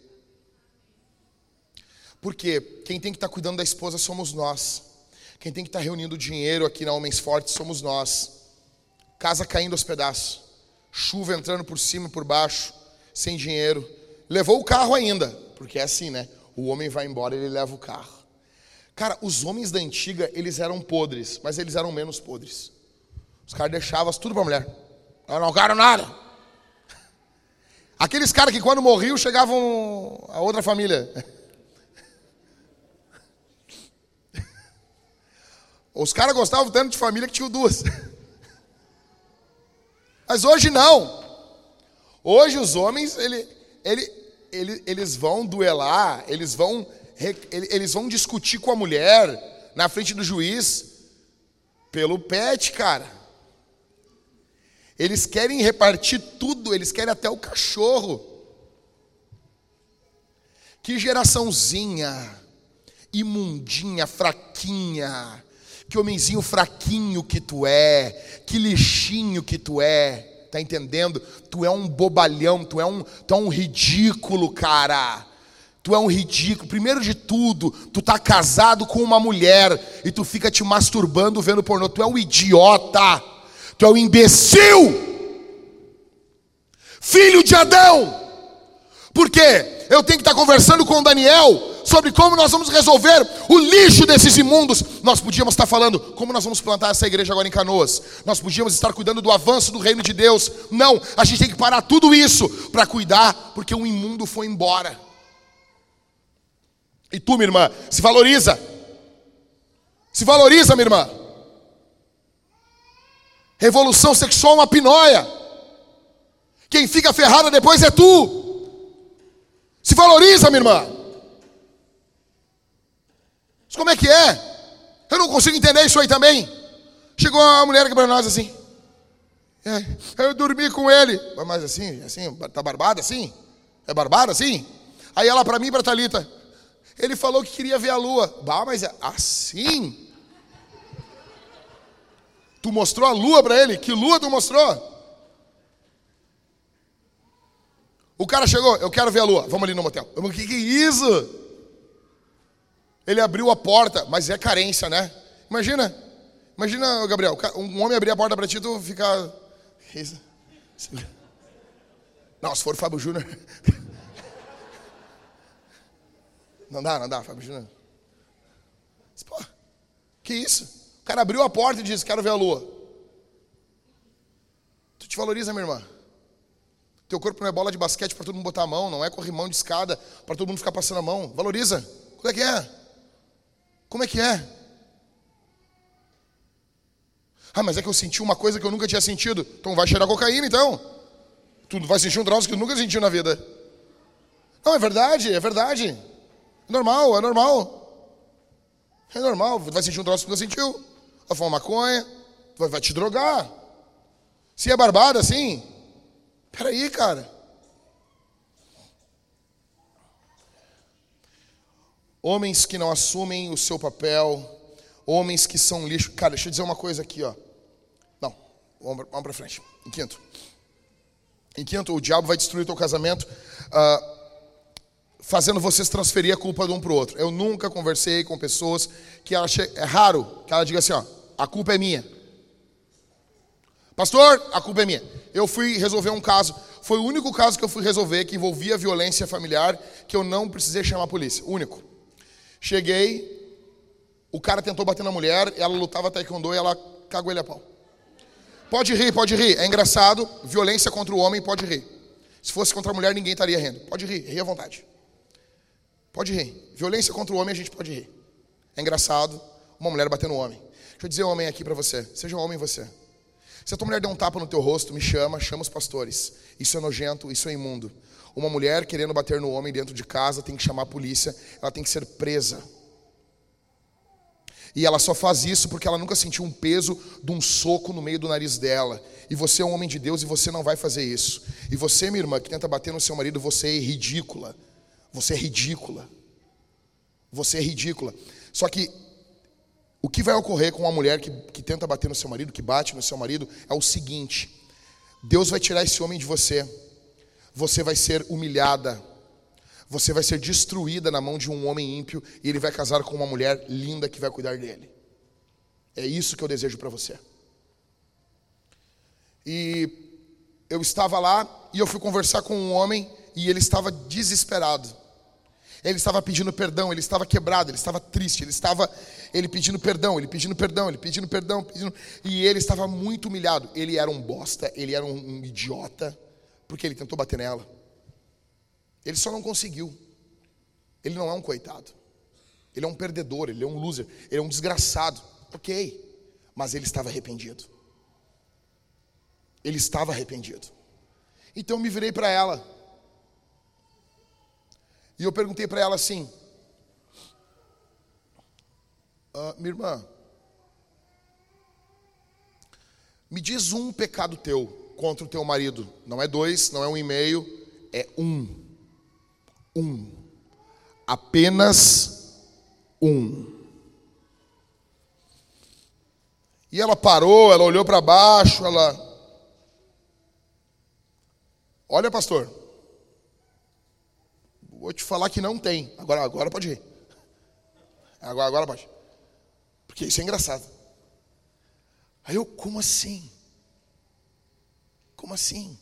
Porque quem tem que estar cuidando da esposa somos nós. Quem tem que estar reunindo dinheiro aqui na Homens Fortes somos nós. Casa caindo aos pedaços. Chuva entrando por cima e por baixo, sem dinheiro. Levou o carro ainda, porque é assim, né? O homem vai embora, ele leva o carro. Cara, os homens da antiga, eles eram podres, mas eles eram menos podres. Os caras deixavam tudo pra mulher. Eu não quero nada. Aqueles caras que quando morriam chegavam a outra família. Os caras gostavam tanto de família que tinham duas. Mas hoje não. Hoje os homens, ele, ele, ele, eles vão duelar, eles vão, eles vão discutir com a mulher na frente do juiz pelo pet, cara. Eles querem repartir tudo, eles querem até o cachorro. Que geraçãozinha, imundinha, fraquinha, que homenzinho fraquinho que tu é, que lixinho que tu é, tá entendendo? Tu é um bobalhão, tu é um, tu é um ridículo, cara. Tu é um ridículo. Primeiro de tudo, tu tá casado com uma mulher e tu fica te masturbando vendo pornô. Tu é um idiota. Tu é um imbecil. Filho de Adão. Por quê? Eu tenho que estar conversando com o Daniel sobre como nós vamos resolver o lixo desses imundos. Nós podíamos estar falando como nós vamos plantar essa igreja agora em Canoas. Nós podíamos estar cuidando do avanço do reino de Deus. Não, a gente tem que parar tudo isso para cuidar, porque o imundo foi embora. E tu, minha irmã, se valoriza. Se valoriza, minha irmã. Revolução sexual é uma pinóia. Quem fica ferrada depois é tu. Se valoriza, minha irmã. Como é que é? Eu não consigo entender isso aí também. Chegou uma mulher aqui para nós assim. É, eu dormi com ele. Mas assim, assim, tá barbada assim? É barbada assim? Aí ela para mim e para Talita. Ele falou que queria ver a lua. Bah, mas é assim? Tu mostrou a lua para ele? Que lua tu mostrou? O cara chegou, eu quero ver a lua. Vamos ali no motel. O que, que é isso? Ele abriu a porta, mas é carência, né? Imagina, imagina, Gabriel, um homem abrir a porta para ti, tu ficar. Não, se for o Fábio Júnior. *laughs* Não dá, não dá, Fábio Júnior. Pô, que isso? O cara abriu a porta e disse: Quero ver a lua. Tu te valoriza, minha irmã. Teu corpo não é bola de basquete para todo mundo botar a mão, não é corrimão de escada para todo mundo ficar passando a mão. Valoriza. Como é que é? Como é que é? Ah, mas é que eu senti uma coisa que eu nunca tinha sentido. Então vai cheirar cocaína, então. Tu vai sentir um troço que tu nunca sentiu na vida. Não, é verdade, é verdade. É normal, é normal. É normal. Tu vai sentir um troço que tu nunca sentiu. Vai fumar maconha, vai, vai te drogar. Se é barbada assim, peraí, cara. Homens que não assumem o seu papel, homens que são lixo. Cara, deixa eu dizer uma coisa aqui, ó. Não, vamos para frente. Em quinto. Em quinto, o diabo vai destruir o teu casamento, uh, fazendo vocês transferir a culpa de um para o outro. Eu nunca conversei com pessoas que ela é raro que ela diga assim, ó, a culpa é minha. Pastor, a culpa é minha. Eu fui resolver um caso. Foi o único caso que eu fui resolver que envolvia violência familiar que eu não precisei chamar a polícia. Único. Cheguei, o cara tentou bater na mulher, ela lutava taekwondo e ela cagou ele a pau. Pode rir, pode rir. É engraçado. Violência contra o homem, pode rir. Se fosse contra a mulher, ninguém estaria rindo. Pode rir, ri à vontade. Pode rir. Violência contra o homem, a gente pode rir. É engraçado uma mulher batendo no homem. Deixa eu dizer um homem aqui para você. Seja um homem você. Se a tua mulher der um tapa no teu rosto, me chama, chama os pastores. Isso é nojento, isso é imundo. Uma mulher querendo bater no homem dentro de casa tem que chamar a polícia, ela tem que ser presa. E ela só faz isso porque ela nunca sentiu um peso de um soco no meio do nariz dela. E você é um homem de Deus e você não vai fazer isso. E você, minha irmã, que tenta bater no seu marido, você é ridícula. Você é ridícula. Você é ridícula. Só que o que vai ocorrer com uma mulher que, que tenta bater no seu marido, que bate no seu marido, é o seguinte: Deus vai tirar esse homem de você. Você vai ser humilhada. Você vai ser destruída na mão de um homem ímpio e ele vai casar com uma mulher linda que vai cuidar dele. É isso que eu desejo para você. E eu estava lá e eu fui conversar com um homem e ele estava desesperado. Ele estava pedindo perdão, ele estava quebrado, ele estava triste, ele estava ele pedindo perdão, ele pedindo perdão, ele pedindo perdão, pedindo, e ele estava muito humilhado. Ele era um bosta, ele era um, um idiota, porque ele tentou bater nela. Ele só não conseguiu. Ele não é um coitado. Ele é um perdedor, ele é um loser, ele é um desgraçado. Ok, mas ele estava arrependido. Ele estava arrependido. Então eu me virei para ela. E eu perguntei para ela assim: ah, Minha irmã, me diz um pecado teu contra o teu marido. Não é dois, não é um e meio, é um. Um. Apenas um. E ela parou, ela olhou para baixo, ela. Olha, pastor. Vou te falar que não tem. Agora, agora pode ir. Agora, agora pode. Porque isso é engraçado. Aí eu, como assim? Como assim?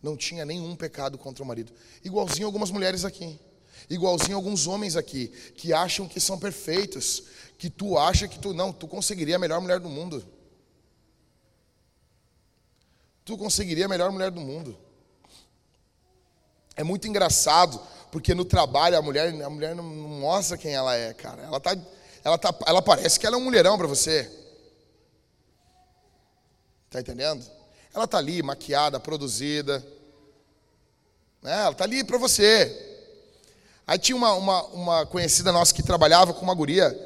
Não tinha nenhum pecado contra o marido. Igualzinho algumas mulheres aqui. Igualzinho alguns homens aqui que acham que são perfeitos, que tu acha que tu não, tu conseguiria a melhor mulher do mundo. Tu conseguiria a melhor mulher do mundo. É muito engraçado, porque no trabalho a mulher, a mulher não mostra quem ela é, cara. Ela tá, ela tá, ela parece que ela é um mulherão para você. Tá entendendo? Ela tá ali maquiada, produzida. Né? Ela tá ali para você. Aí tinha uma, uma, uma conhecida nossa que trabalhava com uma guria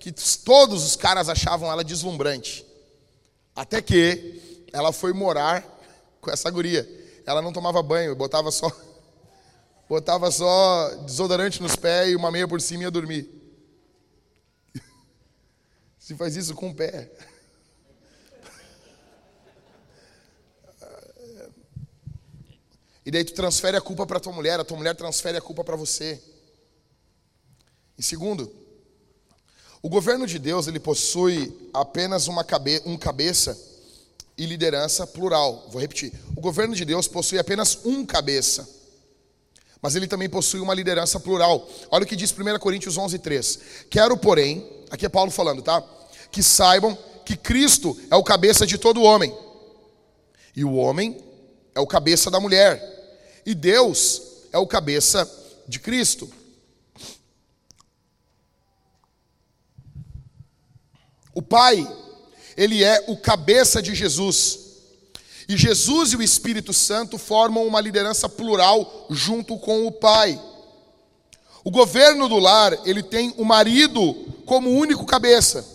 que todos os caras achavam ela deslumbrante. Até que ela foi morar com essa guria. Ela não tomava banho, botava só *laughs* Botava só desodorante nos pés e uma meia por cima e ia dormir. *laughs* Se faz isso com o pé. E daí tu transfere a culpa para tua mulher, a tua mulher transfere a culpa para você. E segundo, o governo de Deus ele possui apenas uma cabe um cabeça e liderança plural. Vou repetir. O governo de Deus possui apenas um cabeça mas ele também possui uma liderança plural. Olha o que diz 1 Coríntios 11, 3. Quero, porém, aqui é Paulo falando, tá? Que saibam que Cristo é o cabeça de todo homem, e o homem é o cabeça da mulher, e Deus é o cabeça de Cristo. O Pai, ele é o cabeça de Jesus. E Jesus e o Espírito Santo formam uma liderança plural junto com o Pai. O governo do lar, ele tem o marido como único cabeça.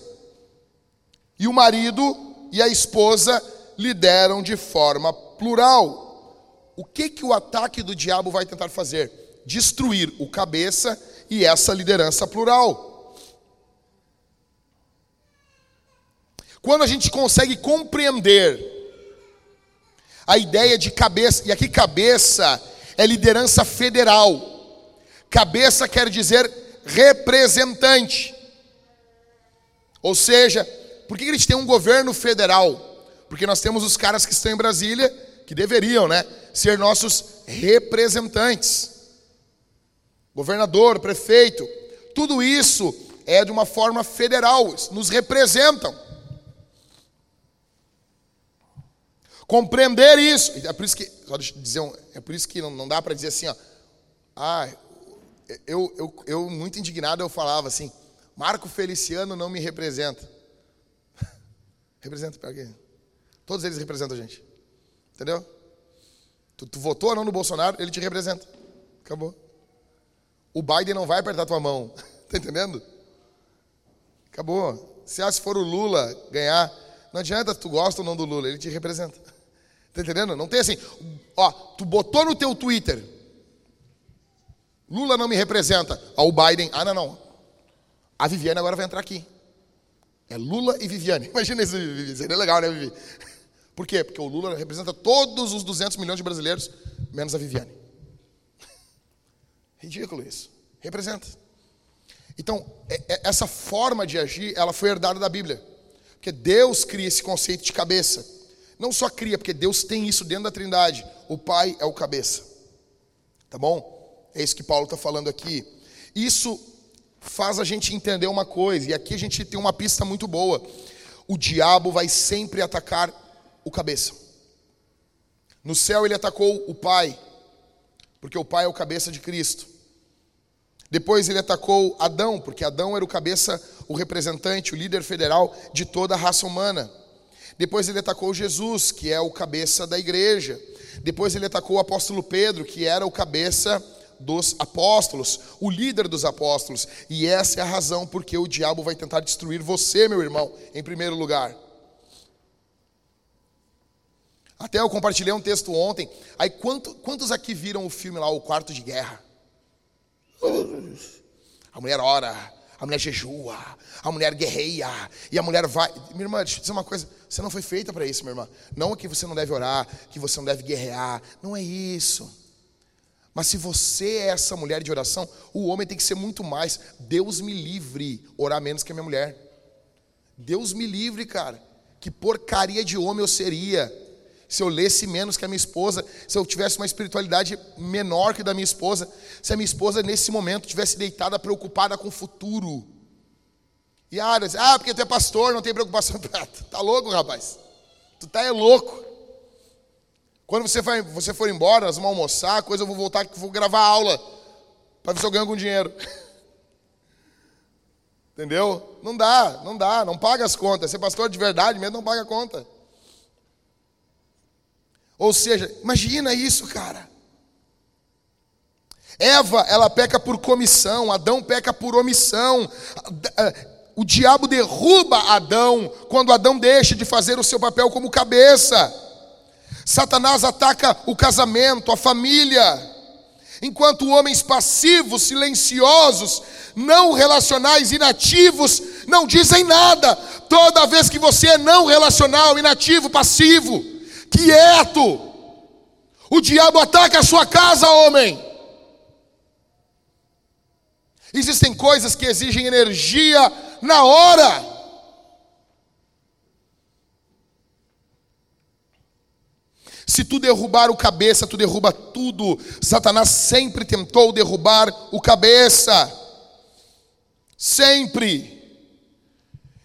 E o marido e a esposa lideram de forma plural. O que que o ataque do diabo vai tentar fazer? Destruir o cabeça e essa liderança plural. Quando a gente consegue compreender a ideia de cabeça, e aqui cabeça é liderança federal. Cabeça quer dizer representante. Ou seja, por que a gente tem um governo federal? Porque nós temos os caras que estão em Brasília, que deveriam, né, ser nossos representantes. Governador, prefeito, tudo isso é de uma forma federal, nos representam. Compreender isso. É por isso que, só deixa eu dizer, é por isso que não, não dá para dizer assim, ó. Ah, eu, eu, eu, muito indignado, eu falava assim, Marco Feliciano não me representa. *laughs* representa para quê? Todos eles representam a gente. Entendeu? Tu, tu votou ou não no Bolsonaro, ele te representa. Acabou. O Biden não vai apertar tua mão. *laughs* Tá entendendo? Acabou. Se, ah, se for o Lula ganhar, não adianta tu gosta ou não do Lula, ele te representa. *laughs* Tá entendendo? Não tem assim, ó, tu botou no teu Twitter, Lula não me representa. Ó, o Biden, ah, não, não. A Viviane agora vai entrar aqui. É Lula e Viviane. *laughs* Imagina isso, Vivi. Seria legal, né, Vivi? Por quê? Porque o Lula representa todos os 200 milhões de brasileiros, menos a Viviane. *laughs* Ridículo isso. Representa. Então, é, é, essa forma de agir, ela foi herdada da Bíblia. Porque Deus cria esse conceito de cabeça. Não só cria, porque Deus tem isso dentro da Trindade. O Pai é o cabeça. Tá bom? É isso que Paulo está falando aqui. Isso faz a gente entender uma coisa, e aqui a gente tem uma pista muito boa. O diabo vai sempre atacar o cabeça. No céu ele atacou o Pai, porque o Pai é o cabeça de Cristo. Depois ele atacou Adão, porque Adão era o cabeça, o representante, o líder federal de toda a raça humana. Depois ele atacou Jesus, que é o cabeça da igreja. Depois ele atacou o apóstolo Pedro, que era o cabeça dos apóstolos, o líder dos apóstolos. E essa é a razão porque o diabo vai tentar destruir você, meu irmão, em primeiro lugar. Até eu compartilhei um texto ontem. Aí quanto, quantos aqui viram o filme lá, O Quarto de Guerra? A mulher ora, a mulher jejua, a mulher guerreia, e a mulher vai. Minha irmã, deixa eu dizer uma coisa: você não foi feita para isso, minha irmã. Não é que você não deve orar, que você não deve guerrear. Não é isso. Mas se você é essa mulher de oração, o homem tem que ser muito mais. Deus me livre orar menos que a minha mulher. Deus me livre, cara. Que porcaria de homem eu seria se eu lesse menos que a minha esposa, se eu tivesse uma espiritualidade menor que da minha esposa, se a minha esposa nesse momento tivesse deitada preocupada com o futuro. E ah, ah porque tu é pastor, não tem preocupação. *laughs* tá louco, rapaz? Tu tá é louco. Quando você, vai, você for embora, nós vamos almoçar, coisa eu vou voltar, vou gravar aula para ver se eu ganho algum dinheiro. *laughs* Entendeu? Não dá, não dá, não paga as contas. Ser pastor de verdade mesmo não paga a conta. Ou seja, imagina isso, cara. Eva, ela peca por comissão, Adão peca por omissão. O diabo derruba Adão quando Adão deixa de fazer o seu papel como cabeça. Satanás ataca o casamento, a família. Enquanto homens passivos, silenciosos, não relacionais, inativos, não dizem nada. Toda vez que você é não relacional, inativo, passivo, quieto, o diabo ataca a sua casa, homem. Existem coisas que exigem energia na hora. Se tu derrubar o cabeça, tu derruba tudo. Satanás sempre tentou derrubar o cabeça. Sempre.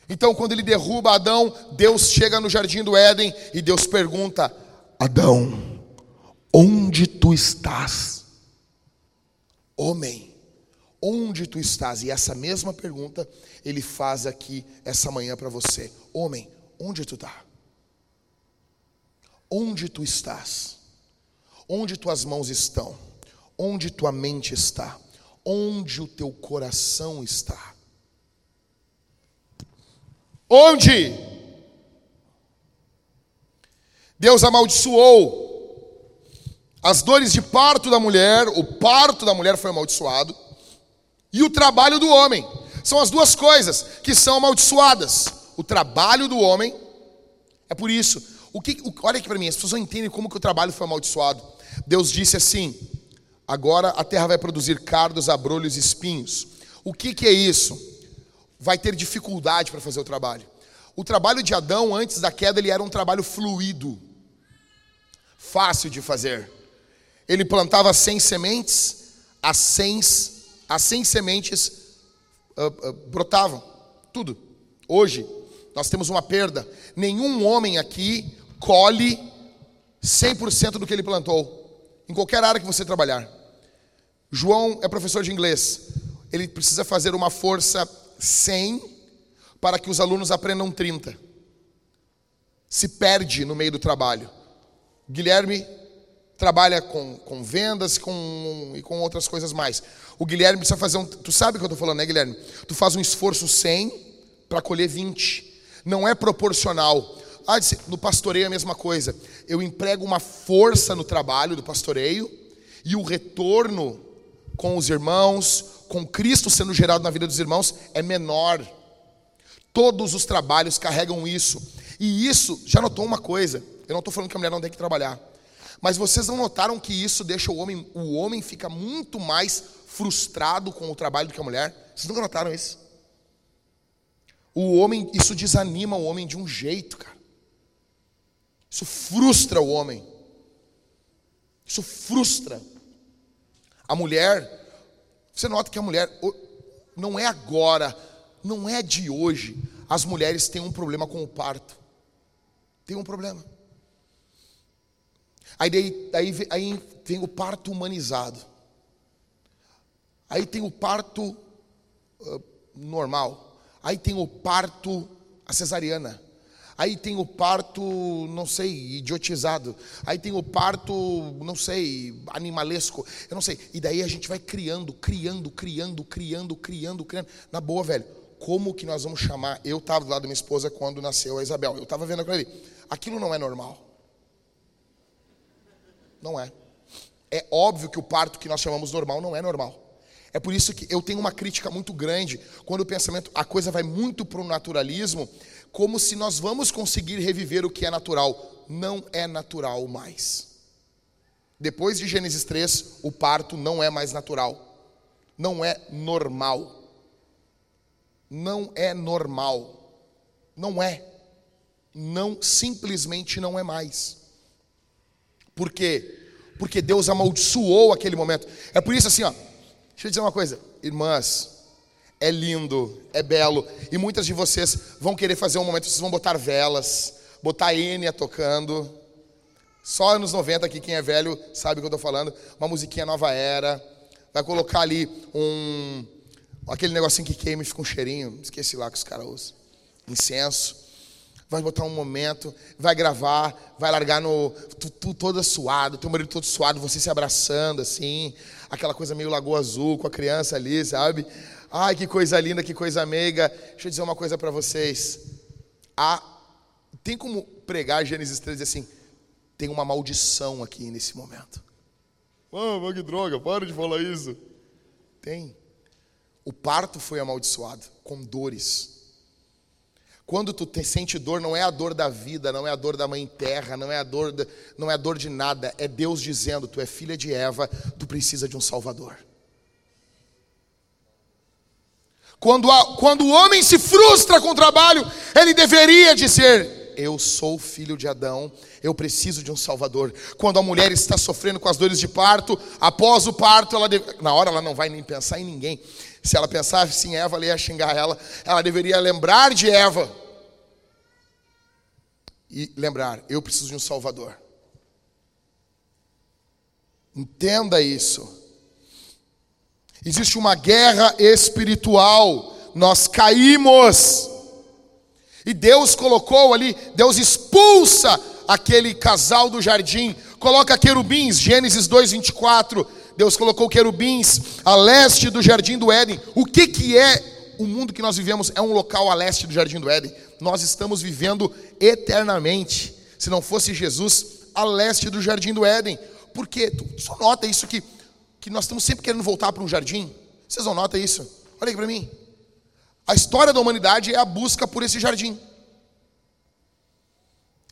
Então, quando ele derruba Adão, Deus chega no jardim do Éden e Deus pergunta: Adão, onde tu estás? Homem, onde tu estás? E essa mesma pergunta ele faz aqui essa manhã para você: Homem, onde tu está? Onde tu estás? Onde tuas mãos estão? Onde tua mente está? Onde o teu coração está? Onde? Deus amaldiçoou as dores de parto da mulher, o parto da mulher foi amaldiçoado, e o trabalho do homem. São as duas coisas que são amaldiçoadas. O trabalho do homem, é por isso, o que, o, olha aqui para mim, as pessoas não entendem como que o trabalho foi amaldiçoado. Deus disse assim: agora a terra vai produzir cardos, abrolhos e espinhos. O que, que é isso? Vai ter dificuldade para fazer o trabalho. O trabalho de Adão antes da queda ele era um trabalho fluido, fácil de fazer. Ele plantava 100 sementes, as 100, as 100 sementes uh, uh, brotavam, tudo. Hoje, nós temos uma perda. Nenhum homem aqui colhe 100% do que ele plantou, em qualquer área que você trabalhar. João é professor de inglês. Ele precisa fazer uma força 100 para que os alunos aprendam 30. Se perde no meio do trabalho. Guilherme trabalha com, com vendas com, e com outras coisas mais. O Guilherme precisa fazer um. Tu sabe o que eu estou falando, né, Guilherme? Tu faz um esforço 100 para colher 20. Não é proporcional. Ah, no pastoreio é a mesma coisa. Eu emprego uma força no trabalho do pastoreio e o retorno com os irmãos, com Cristo sendo gerado na vida dos irmãos, é menor. Todos os trabalhos carregam isso. E isso, já notou uma coisa? Eu não estou falando que a mulher não tem que trabalhar. Mas vocês não notaram que isso deixa o homem, o homem fica muito mais frustrado com o trabalho do que a mulher? Vocês nunca notaram isso? O homem, isso desanima o homem de um jeito, cara. Isso frustra o homem. Isso frustra. A mulher, você nota que a mulher, não é agora, não é de hoje, as mulheres têm um problema com o parto. Tem um problema. Aí, daí, aí, vem o parto humanizado. Aí tem o parto uh, normal. Aí tem o parto a cesariana. Aí tem o parto, não sei, idiotizado. Aí tem o parto, não sei, animalesco. Eu não sei. E daí a gente vai criando, criando, criando, criando, criando, criando. Na boa, velho. Como que nós vamos chamar? Eu estava do lado da minha esposa quando nasceu a Isabel. Eu estava vendo aquilo ali. Aquilo não é normal. Não é. É óbvio que o parto que nós chamamos normal não é normal. É por isso que eu tenho uma crítica muito grande quando o pensamento, a coisa vai muito para o naturalismo, como se nós vamos conseguir reviver o que é natural. Não é natural mais. Depois de Gênesis 3, o parto não é mais natural. Não é normal. Não é normal. Não é. Não, simplesmente não é mais. Por quê? Porque Deus amaldiçoou aquele momento. É por isso assim, ó. Deixa eu dizer uma coisa, irmãs. É lindo, é belo. E muitas de vocês vão querer fazer um momento, vocês vão botar velas, botar Enya tocando. Só anos 90 aqui, quem é velho sabe o que eu estou falando. Uma musiquinha nova era. Vai colocar ali um. aquele negocinho que queima e fica um cheirinho. Esqueci lá que os caras usam. Incenso vai botar um momento, vai gravar, vai largar no. Tu, tu suado, teu marido todo suado, você se abraçando assim, aquela coisa meio Lagoa Azul com a criança ali, sabe? Ai, que coisa linda, que coisa meiga. Deixa eu dizer uma coisa para vocês. Há, tem como pregar Gênesis 13 assim: tem uma maldição aqui nesse momento. Ah, oh, que droga, para de falar isso. Tem. O parto foi amaldiçoado com dores. Quando tu te sente dor, não é a dor da vida, não é a dor da mãe terra, não é a dor, de, não é a dor de nada, é Deus dizendo: tu é filha de Eva, tu precisa de um Salvador. Quando, a, quando o homem se frustra com o trabalho, ele deveria dizer: Eu sou filho de Adão, eu preciso de um Salvador. Quando a mulher está sofrendo com as dores de parto, após o parto, ela deve, na hora ela não vai nem pensar em ninguém. Se ela pensasse em Eva, ela ia xingar ela. Ela deveria lembrar de Eva. E lembrar: eu preciso de um Salvador. Entenda isso. Existe uma guerra espiritual. Nós caímos. E Deus colocou ali, Deus expulsa aquele casal do jardim, coloca querubins, Gênesis 2, 24 Deus colocou querubins a leste do jardim do Éden. O que, que é o mundo que nós vivemos? É um local a leste do jardim do Éden. Nós estamos vivendo eternamente. Se não fosse Jesus, a leste do jardim do Éden. Por quê? Só nota isso que, que nós estamos sempre querendo voltar para um jardim. Vocês não notam isso? Olha aqui para mim. A história da humanidade é a busca por esse jardim.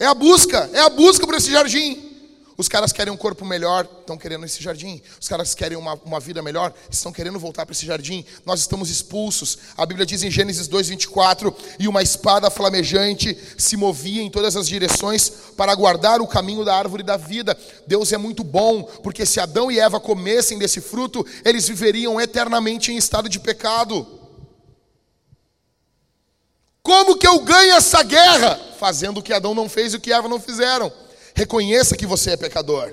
É a busca, é a busca por esse jardim. Os caras querem um corpo melhor, estão querendo esse jardim. Os caras querem uma, uma vida melhor, estão querendo voltar para esse jardim. Nós estamos expulsos. A Bíblia diz em Gênesis 2:24, e uma espada flamejante se movia em todas as direções para guardar o caminho da árvore da vida. Deus é muito bom, porque se Adão e Eva comessem desse fruto, eles viveriam eternamente em estado de pecado. Como que eu ganho essa guerra? Fazendo o que Adão não fez e o que Eva não fizeram. Reconheça que você é pecador.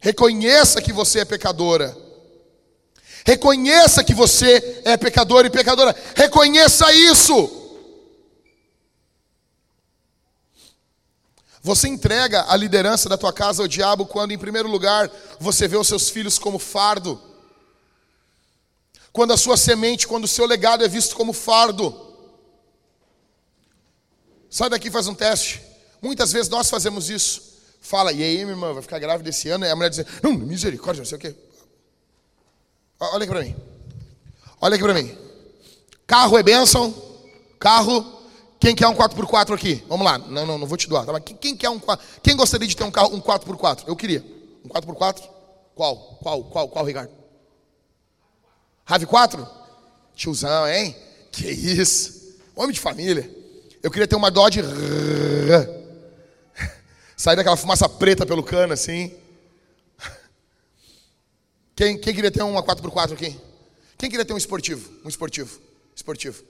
Reconheça que você é pecadora. Reconheça que você é pecador e pecadora. Reconheça isso. Você entrega a liderança da tua casa ao diabo quando, em primeiro lugar, você vê os seus filhos como fardo. Quando a sua semente, quando o seu legado é visto como fardo. Sai daqui e faz um teste. Muitas vezes nós fazemos isso. Fala, e aí, minha irmã, vai ficar grávida esse ano? E a mulher diz, não, misericórdia, não sei o quê. Olha aqui para mim. Olha aqui para mim. Carro é bênção. Carro. Quem quer um 4x4 aqui? Vamos lá. Não, não, não vou te doar. Tá? Quem quer um Quem gostaria de ter um carro um 4x4? Eu queria. Um 4x4? Qual? Qual? Qual? Qual, Ricardo? Rave 4? Tiozão, hein? Que isso? Homem de família. Eu queria ter uma Dodge. Sair daquela fumaça preta pelo cano assim. Quem, quem queria ter uma 4x4 aqui? Quem queria ter um esportivo? Um esportivo. Esportivo.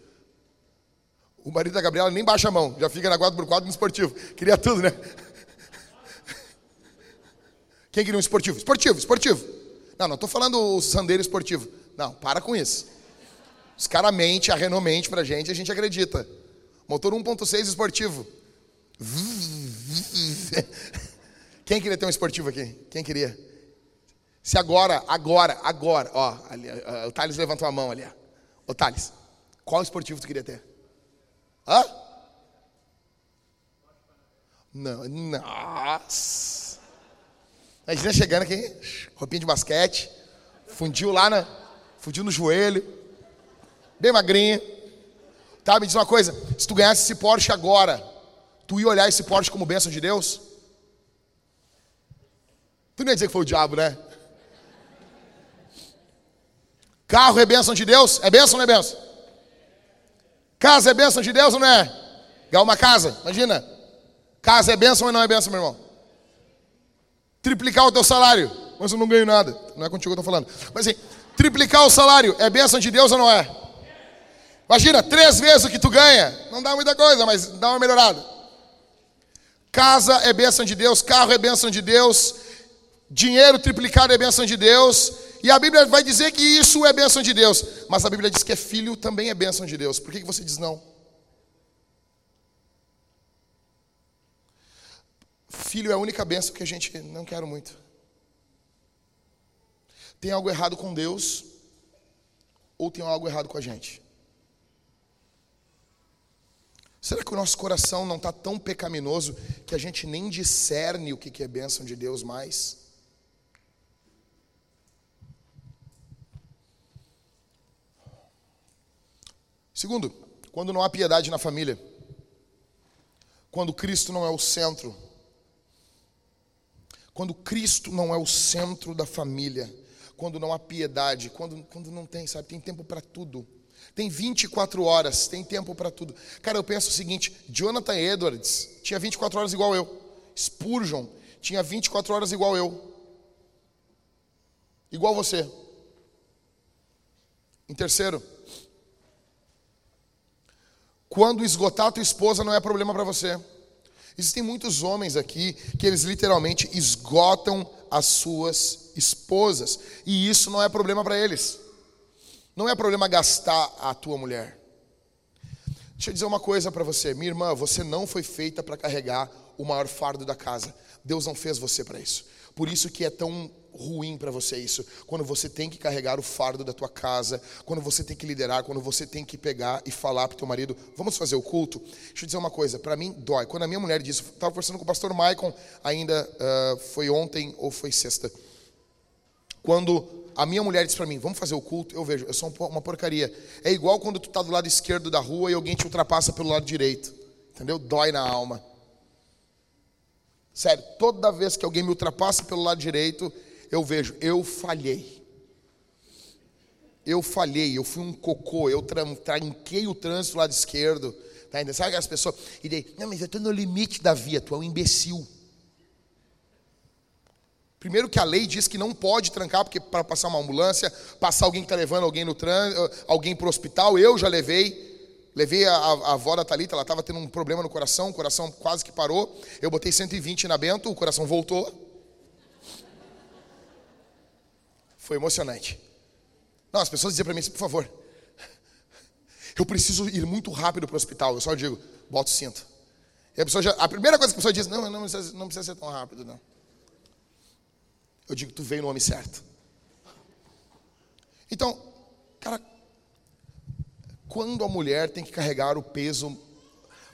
O marido da Gabriela nem baixa a mão, já fica na 4x4 no esportivo. Queria tudo, né? Quem queria um esportivo? Esportivo, esportivo. Não, não estou falando o sandeiro esportivo. Não, para com isso. Os caras mentem, a Renault mente pra gente, a gente acredita. Motor 1.6 esportivo. *laughs* Quem queria ter um esportivo aqui? Quem queria? Se agora, agora, agora, ó, ali, o Thales levantou a mão ali. Ô Thales, qual esportivo tu queria ter? Hã? Não, nossa. Imagina chegando aqui, roupinha de basquete, fundiu lá na, fundiu no joelho, bem magrinha. Tá, me diz uma coisa, se tu ganhasse esse Porsche agora, tu ia olhar esse Porsche como bênção de Deus? Tu não ia dizer que foi o diabo, né? Carro é bênção de Deus? É bênção ou não é bênção? Casa é bênção de Deus ou não é? Ganhar uma casa, imagina. Casa é bênção ou não é bênção, meu irmão? Triplicar o teu salário. Mas eu não ganho nada. Não é contigo que eu estou falando. Mas assim, triplicar o salário é bênção de Deus ou não é? Imagina, três vezes o que tu ganha. Não dá muita coisa, mas dá uma melhorada. Casa é bênção de Deus, carro é bênção de Deus, dinheiro triplicado é bênção de Deus. E a Bíblia vai dizer que isso é bênção de Deus. Mas a Bíblia diz que é filho também é bênção de Deus. Por que, você diz não? Filho é a única bênção que a gente não quer muito. Tem algo errado com Deus ou tem algo errado com a gente? Será que o nosso coração não está tão pecaminoso que a gente nem discerne o que é bênção de Deus mais? Segundo, quando não há piedade na família. Quando Cristo não é o centro. Quando Cristo não é o centro da família. Quando não há piedade. Quando, quando não tem, sabe? Tem tempo para tudo. Tem 24 horas, tem tempo para tudo. Cara, eu penso o seguinte: Jonathan Edwards tinha 24 horas igual eu. Spurgeon tinha 24 horas igual eu. Igual você. Em terceiro, quando esgotar tua esposa não é problema para você. Existem muitos homens aqui que eles literalmente esgotam as suas esposas. E isso não é problema para eles. Não é problema gastar a tua mulher. Deixa eu dizer uma coisa para você, minha irmã, você não foi feita para carregar o maior fardo da casa. Deus não fez você para isso. Por isso que é tão ruim para você isso. Quando você tem que carregar o fardo da tua casa, quando você tem que liderar, quando você tem que pegar e falar para teu marido, vamos fazer o culto. Deixa eu dizer uma coisa, para mim dói. Quando a minha mulher disse, estava conversando com o pastor Maicon, ainda uh, foi ontem ou foi sexta. Quando a minha mulher disse para mim, vamos fazer o culto, eu vejo, eu sou uma porcaria. É igual quando tu tá do lado esquerdo da rua e alguém te ultrapassa pelo lado direito. Entendeu? Dói na alma. Sério, toda vez que alguém me ultrapassa pelo lado direito, eu vejo, eu falhei. Eu falhei, eu fui um cocô, eu tranquei o trânsito do lado esquerdo. Tá? Sabe aquelas pessoas? E daí, não, mas eu estou no limite da via, tu é um imbecil. Primeiro que a lei diz que não pode trancar, porque para passar uma ambulância, passar alguém que está levando alguém no trânsito, alguém para o hospital, eu já levei. Levei a, a, a avó da Thalita, ela estava tendo um problema no coração, o coração quase que parou. Eu botei 120 na Bento, o coração voltou. Foi emocionante. Não, as pessoas diziam para mim assim, por favor, eu preciso ir muito rápido para o hospital. Eu só digo, bota o cinto. E a, pessoa já, a primeira coisa que a pessoa diz, não, não precisa, não precisa ser tão rápido, não. Eu digo, tu veio no homem certo. Então, cara, quando a mulher tem que carregar o peso,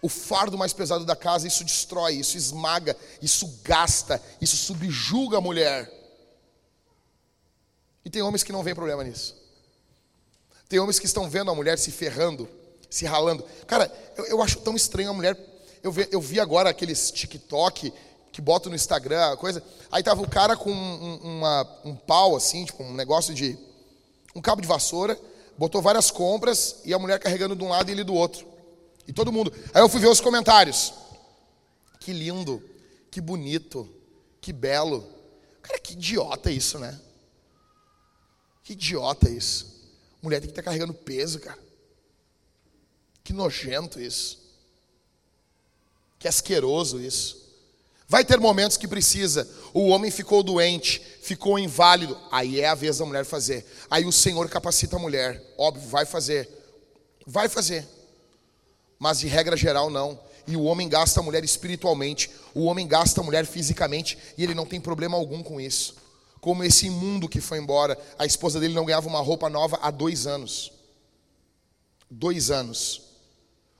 o fardo mais pesado da casa, isso destrói, isso esmaga, isso gasta, isso subjuga a mulher. E tem homens que não veem problema nisso. Tem homens que estão vendo a mulher se ferrando, se ralando. Cara, eu, eu acho tão estranho a mulher. Eu vi, eu vi agora aqueles TikTok que botam no Instagram, coisa. Aí tava o cara com um, uma, um pau assim, tipo um negócio de. um cabo de vassoura, botou várias compras e a mulher carregando de um lado e ele do outro. E todo mundo. Aí eu fui ver os comentários. Que lindo, que bonito, que belo. Cara, que idiota isso, né? Que idiota isso. Mulher tem que estar carregando peso, cara. Que nojento isso. Que asqueroso isso. Vai ter momentos que precisa. O homem ficou doente, ficou inválido. Aí é a vez da mulher fazer. Aí o Senhor capacita a mulher. Óbvio, vai fazer. Vai fazer. Mas de regra geral, não. E o homem gasta a mulher espiritualmente. O homem gasta a mulher fisicamente. E ele não tem problema algum com isso. Como esse imundo que foi embora. A esposa dele não ganhava uma roupa nova há dois anos. Dois anos.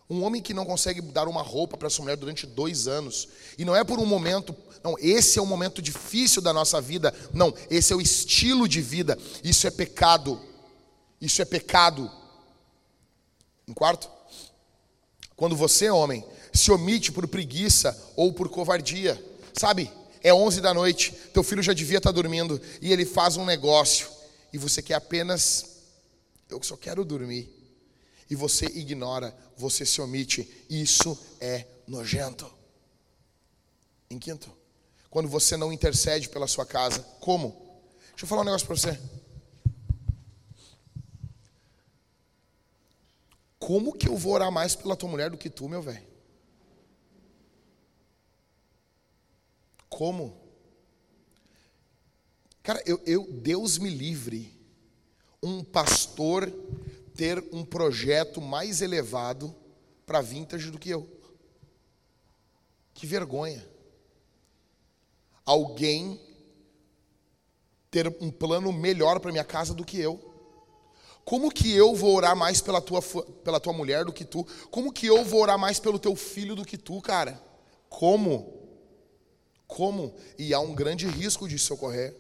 Um homem que não consegue dar uma roupa para sua mulher durante dois anos. E não é por um momento. Não, esse é um momento difícil da nossa vida. Não, esse é o estilo de vida. Isso é pecado. Isso é pecado. Em quarto, quando você, homem, se omite por preguiça ou por covardia. Sabe, é 11 da noite, teu filho já devia estar dormindo e ele faz um negócio e você quer apenas. Eu só quero dormir e você ignora, você se omite, isso é nojento. Em quinto, quando você não intercede pela sua casa, como? Deixa eu falar um negócio para você. Como que eu vou orar mais pela tua mulher do que tu, meu velho? Como? Cara, eu, eu, Deus me livre, um pastor ter um projeto mais elevado para vintage do que eu. Que vergonha. Alguém ter um plano melhor para minha casa do que eu. Como que eu vou orar mais pela tua, pela tua mulher do que tu? Como que eu vou orar mais pelo teu filho do que tu, cara? Como? Como? E há um grande risco disso ocorrer.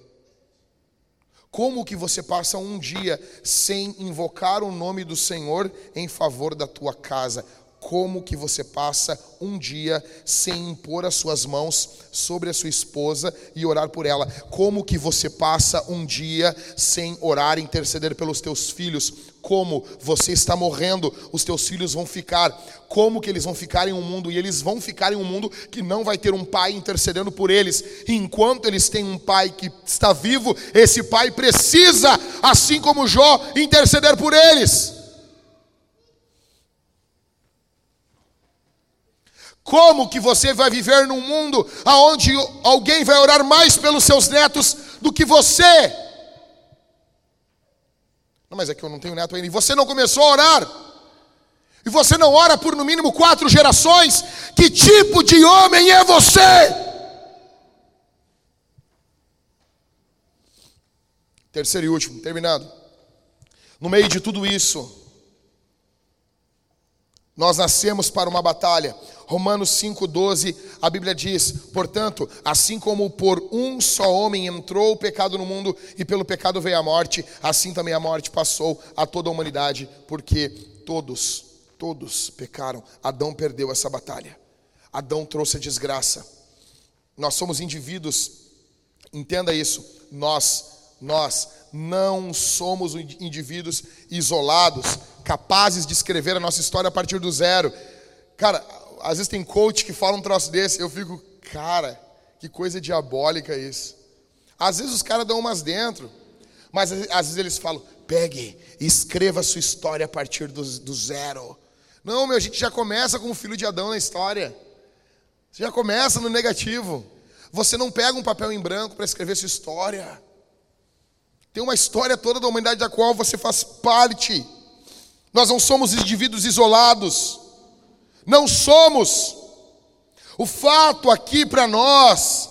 Como que você passa um dia sem invocar o nome do Senhor em favor da tua casa? Como que você passa um dia sem impor as suas mãos sobre a sua esposa e orar por ela? Como que você passa um dia sem orar e interceder pelos teus filhos? Como você está morrendo, os teus filhos vão ficar? Como que eles vão ficar em um mundo e eles vão ficar em um mundo que não vai ter um pai intercedendo por eles? E enquanto eles têm um pai que está vivo, esse pai precisa, assim como Jó, interceder por eles. Como que você vai viver num mundo onde alguém vai orar mais pelos seus netos do que você? Não, mas é que eu não tenho neto ainda. E você não começou a orar? E você não ora por no mínimo quatro gerações? Que tipo de homem é você? Terceiro e último, terminado. No meio de tudo isso, nós nascemos para uma batalha. Romanos 5,12, a Bíblia diz: Portanto, assim como por um só homem entrou o pecado no mundo e pelo pecado veio a morte, assim também a morte passou a toda a humanidade, porque todos, todos pecaram. Adão perdeu essa batalha. Adão trouxe a desgraça. Nós somos indivíduos, entenda isso. Nós, nós não somos indivíduos isolados, capazes de escrever a nossa história a partir do zero. Cara, às vezes tem coach que fala um troço desse, eu fico, cara, que coisa diabólica isso. Às vezes os caras dão umas dentro, mas às vezes eles falam, pegue, escreva a sua história a partir do, do zero. Não, meu, a gente já começa com o filho de Adão na história. Você já começa no negativo. Você não pega um papel em branco para escrever sua história. Tem uma história toda da humanidade da qual você faz parte. Nós não somos indivíduos isolados. Não somos. O fato aqui para nós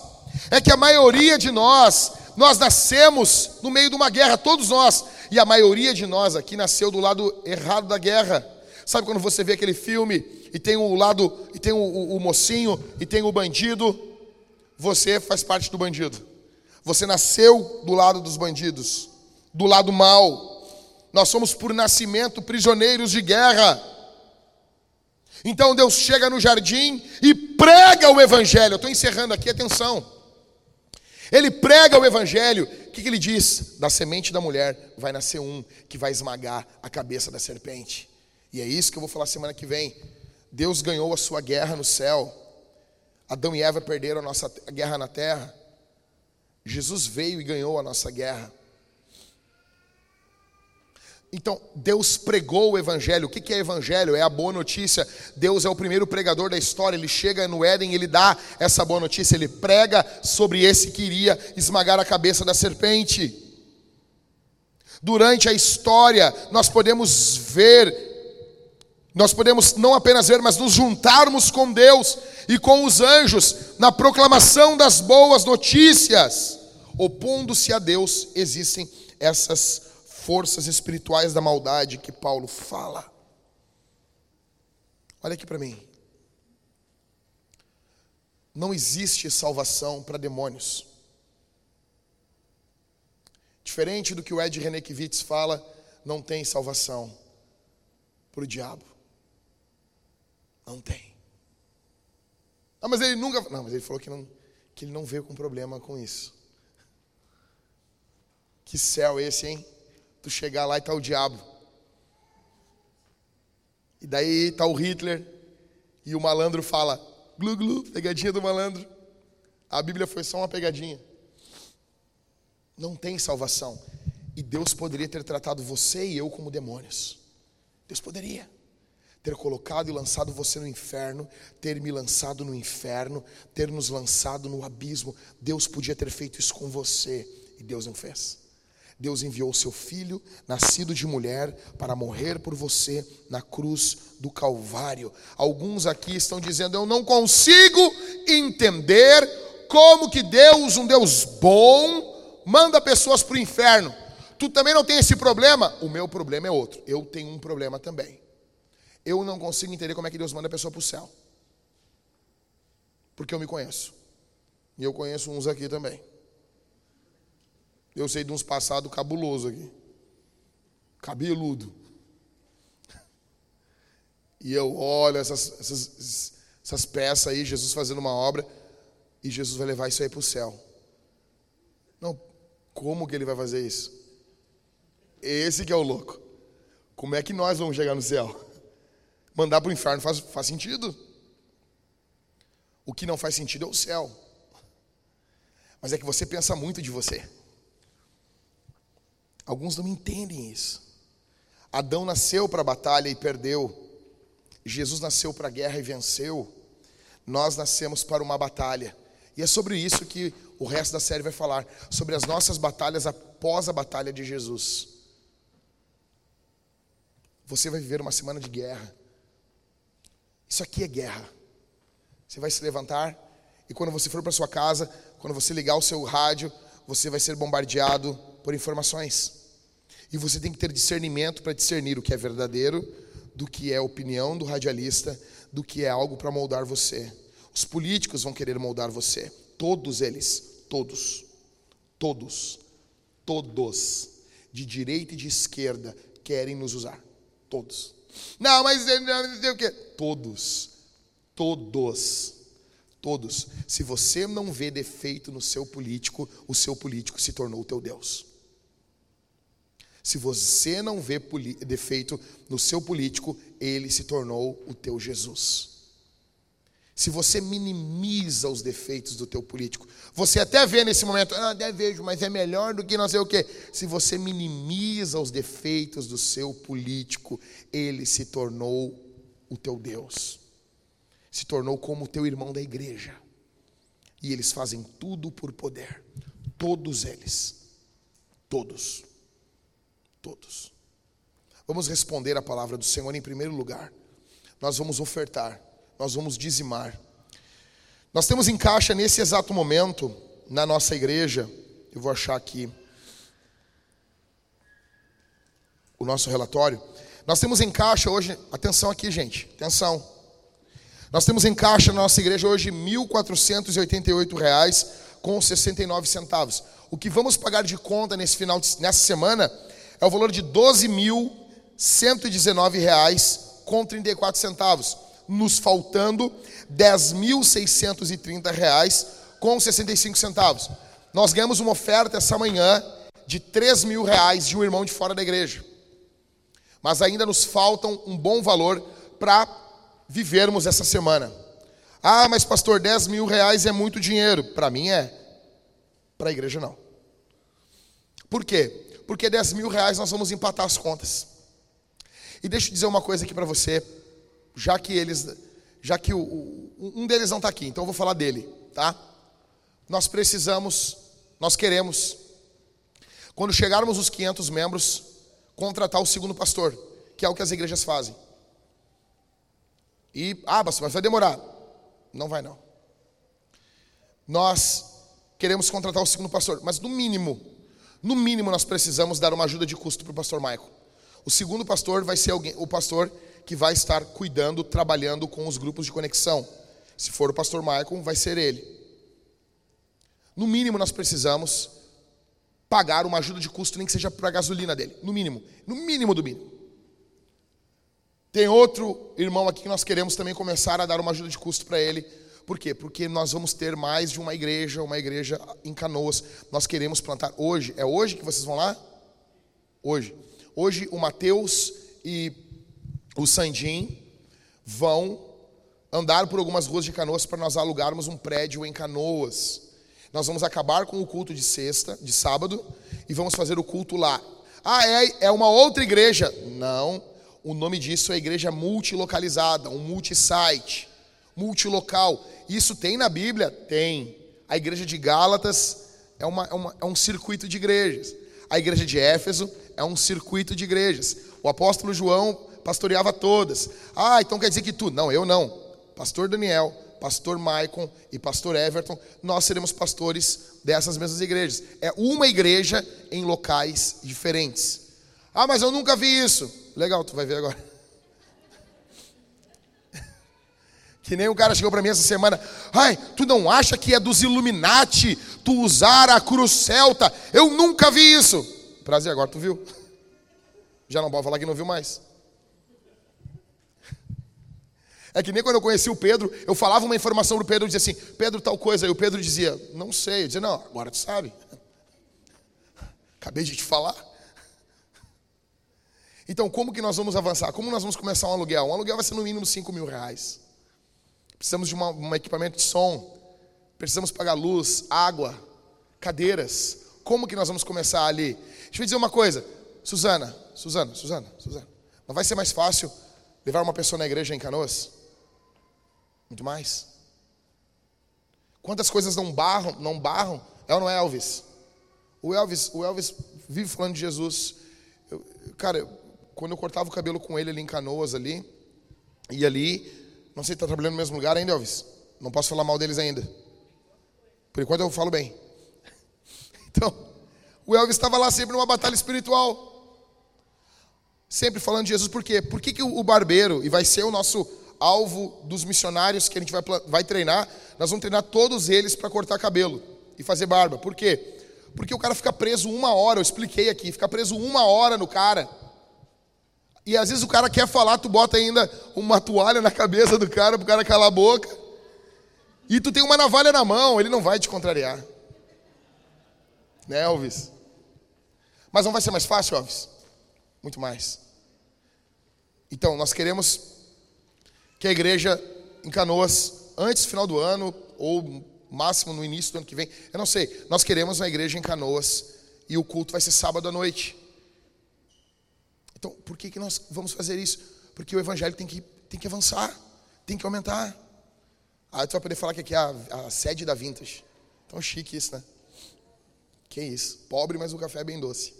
é que a maioria de nós, nós nascemos no meio de uma guerra, todos nós, e a maioria de nós aqui nasceu do lado errado da guerra. Sabe quando você vê aquele filme e tem o lado, e tem o, o, o mocinho e tem o bandido? Você faz parte do bandido. Você nasceu do lado dos bandidos, do lado mal. Nós somos por nascimento prisioneiros de guerra. Então Deus chega no jardim e prega o evangelho. Estou encerrando aqui, atenção. Ele prega o evangelho. O que, que ele diz? Da semente da mulher vai nascer um que vai esmagar a cabeça da serpente. E é isso que eu vou falar semana que vem. Deus ganhou a sua guerra no céu. Adão e Eva perderam a nossa guerra na terra. Jesus veio e ganhou a nossa guerra. Então, Deus pregou o Evangelho. O que é Evangelho? É a boa notícia. Deus é o primeiro pregador da história. Ele chega no Éden, ele dá essa boa notícia. Ele prega sobre esse que iria esmagar a cabeça da serpente. Durante a história, nós podemos ver, nós podemos não apenas ver, mas nos juntarmos com Deus e com os anjos na proclamação das boas notícias. Opondo-se a Deus, existem essas forças espirituais da maldade que Paulo fala. Olha aqui para mim. Não existe salvação para demônios. Diferente do que o Ed Renekiewicz fala, não tem salvação para o diabo. Não tem. Ah, mas ele nunca. Não, mas ele falou que, não, que ele não veio com problema com isso. Que céu esse, hein? Tu chegar lá e tá o diabo. E daí tá o Hitler e o malandro fala, glu glu, pegadinha do malandro. A Bíblia foi só uma pegadinha. Não tem salvação. E Deus poderia ter tratado você e eu como demônios. Deus poderia ter colocado e lançado você no inferno, ter me lançado no inferno, ter nos lançado no abismo. Deus podia ter feito isso com você e Deus não fez. Deus enviou seu filho, nascido de mulher, para morrer por você na cruz do Calvário. Alguns aqui estão dizendo: Eu não consigo entender como que Deus, um Deus bom, manda pessoas para o inferno. Tu também não tem esse problema? O meu problema é outro. Eu tenho um problema também. Eu não consigo entender como é que Deus manda a pessoa para o céu. Porque eu me conheço. E eu conheço uns aqui também. Eu sei de uns passados cabuloso aqui. Cabeludo. E eu olho essas, essas, essas peças aí, Jesus fazendo uma obra, e Jesus vai levar isso aí para o céu. Não, como que ele vai fazer isso? Esse que é o louco. Como é que nós vamos chegar no céu? Mandar para o inferno faz, faz sentido. O que não faz sentido é o céu. Mas é que você pensa muito de você. Alguns não entendem isso. Adão nasceu para a batalha e perdeu. Jesus nasceu para a guerra e venceu. Nós nascemos para uma batalha. E é sobre isso que o resto da série vai falar, sobre as nossas batalhas após a batalha de Jesus. Você vai viver uma semana de guerra. Isso aqui é guerra. Você vai se levantar e quando você for para sua casa, quando você ligar o seu rádio, você vai ser bombardeado por informações. E você tem que ter discernimento para discernir o que é verdadeiro, do que é opinião do radialista, do que é algo para moldar você. Os políticos vão querer moldar você. Todos eles, todos, todos, todos, de direita e de esquerda, querem nos usar. Todos. Não, mas não sei o quê. Todos, todos, todos. Se você não vê defeito no seu político, o seu político se tornou o teu Deus. Se você não vê defeito no seu político, ele se tornou o teu Jesus. Se você minimiza os defeitos do teu político, você até vê nesse momento, ah, até vejo, mas é melhor do que não sei o quê. Se você minimiza os defeitos do seu político, ele se tornou o teu Deus. Se tornou como o teu irmão da igreja. E eles fazem tudo por poder. Todos eles. Todos todos. Vamos responder a palavra do Senhor em primeiro lugar. Nós vamos ofertar, nós vamos dizimar. Nós temos em caixa nesse exato momento, na nossa igreja, eu vou achar aqui o nosso relatório, Nós temos em caixa hoje, atenção aqui, gente, atenção. Nós temos em caixa na nossa igreja hoje R$ 1.488 com 69 centavos. O que vamos pagar de conta nesse final de, nessa semana é o valor de R$ 12.119 com 34 centavos, nos faltando R$ 10.630 com 65 centavos. Nós ganhamos uma oferta essa manhã de 3 mil reais de um irmão de fora da igreja. Mas ainda nos faltam um bom valor para vivermos essa semana. Ah, mas pastor, 10 mil reais é muito dinheiro. Para mim é. Para a igreja não. Por quê? Porque 10 mil reais nós vamos empatar as contas. E deixa eu dizer uma coisa aqui para você, já que eles, já que o, o, um deles não está aqui, então eu vou falar dele, tá? Nós precisamos, nós queremos, quando chegarmos os 500 membros, contratar o segundo pastor, que é o que as igrejas fazem. E, ah, mas vai demorar. Não vai não. Nós queremos contratar o segundo pastor, mas no mínimo, no mínimo nós precisamos dar uma ajuda de custo para o pastor Michael. O segundo pastor vai ser alguém, o pastor que vai estar cuidando, trabalhando com os grupos de conexão. Se for o pastor Michael, vai ser ele. No mínimo nós precisamos pagar uma ajuda de custo, nem que seja para a gasolina dele. No mínimo. No mínimo do mínimo. Tem outro irmão aqui que nós queremos também começar a dar uma ajuda de custo para ele. Por quê? Porque nós vamos ter mais de uma igreja, uma igreja em Canoas. Nós queremos plantar hoje. É hoje que vocês vão lá? Hoje. Hoje o Mateus e o Sandim vão andar por algumas ruas de Canoas para nós alugarmos um prédio em Canoas. Nós vamos acabar com o culto de sexta, de sábado, e vamos fazer o culto lá. Ah, é, é uma outra igreja? Não o nome disso é igreja multilocalizada, um multisite, multilocal. Isso tem na Bíblia? Tem. A igreja de Gálatas é, uma, é, uma, é um circuito de igrejas. A igreja de Éfeso é um circuito de igrejas. O apóstolo João pastoreava todas. Ah, então quer dizer que tu? Não, eu não. Pastor Daniel, pastor Maicon e pastor Everton, nós seremos pastores dessas mesmas igrejas. É uma igreja em locais diferentes. Ah, mas eu nunca vi isso. Legal, tu vai ver agora. Que nem um cara chegou para mim essa semana. Ai, tu não acha que é dos Illuminati tu usar a cruz celta? Eu nunca vi isso. Prazer, agora tu viu. *laughs* Já não pode falar que não viu mais. É que nem quando eu conheci o Pedro, eu falava uma informação pro Pedro e dizia assim: Pedro, tal coisa. E o Pedro dizia: Não sei. Eu dizia: Não, agora tu sabe. *laughs* Acabei de te falar. Então, como que nós vamos avançar? Como nós vamos começar um aluguel? Um aluguel vai ser no mínimo 5 mil reais. Precisamos de uma, um equipamento de som. Precisamos pagar luz, água, cadeiras. Como que nós vamos começar ali? Deixa eu dizer uma coisa. Suzana, Suzana, Suzana, Suzana. Não vai ser mais fácil levar uma pessoa na igreja em Canoas? Muito mais. Quantas coisas não barram, não barram? É ou não é Elvis? O Elvis, o Elvis vive falando de Jesus. Eu, cara, quando eu cortava o cabelo com ele ali em Canoas ali, e ali, não sei se está trabalhando no mesmo lugar ainda, Elvis. Não posso falar mal deles ainda. Por enquanto eu falo bem. *laughs* Então, o Elvis estava lá sempre numa batalha espiritual. Sempre falando de Jesus, por quê? Por que, que o barbeiro, e vai ser o nosso alvo dos missionários que a gente vai, vai treinar, nós vamos treinar todos eles para cortar cabelo e fazer barba. Por quê? Porque o cara fica preso uma hora, eu expliquei aqui, fica preso uma hora no cara. E às vezes o cara quer falar, tu bota ainda uma toalha na cabeça do cara para o cara calar a boca. E tu tem uma navalha na mão, ele não vai te contrariar. Né, Elvis? Mas não vai ser mais fácil, Elvis? Muito mais. Então, nós queremos que a igreja em Canoas, antes do final do ano, ou máximo no início do ano que vem, eu não sei, nós queremos uma igreja em Canoas e o culto vai ser sábado à noite. Então, por que, que nós vamos fazer isso? Porque o evangelho tem que, tem que avançar, tem que aumentar. Aí tu vai poder falar que aqui é a, a sede da Vintage. Tão chique isso, né? Que isso. Pobre, mas o café é bem doce.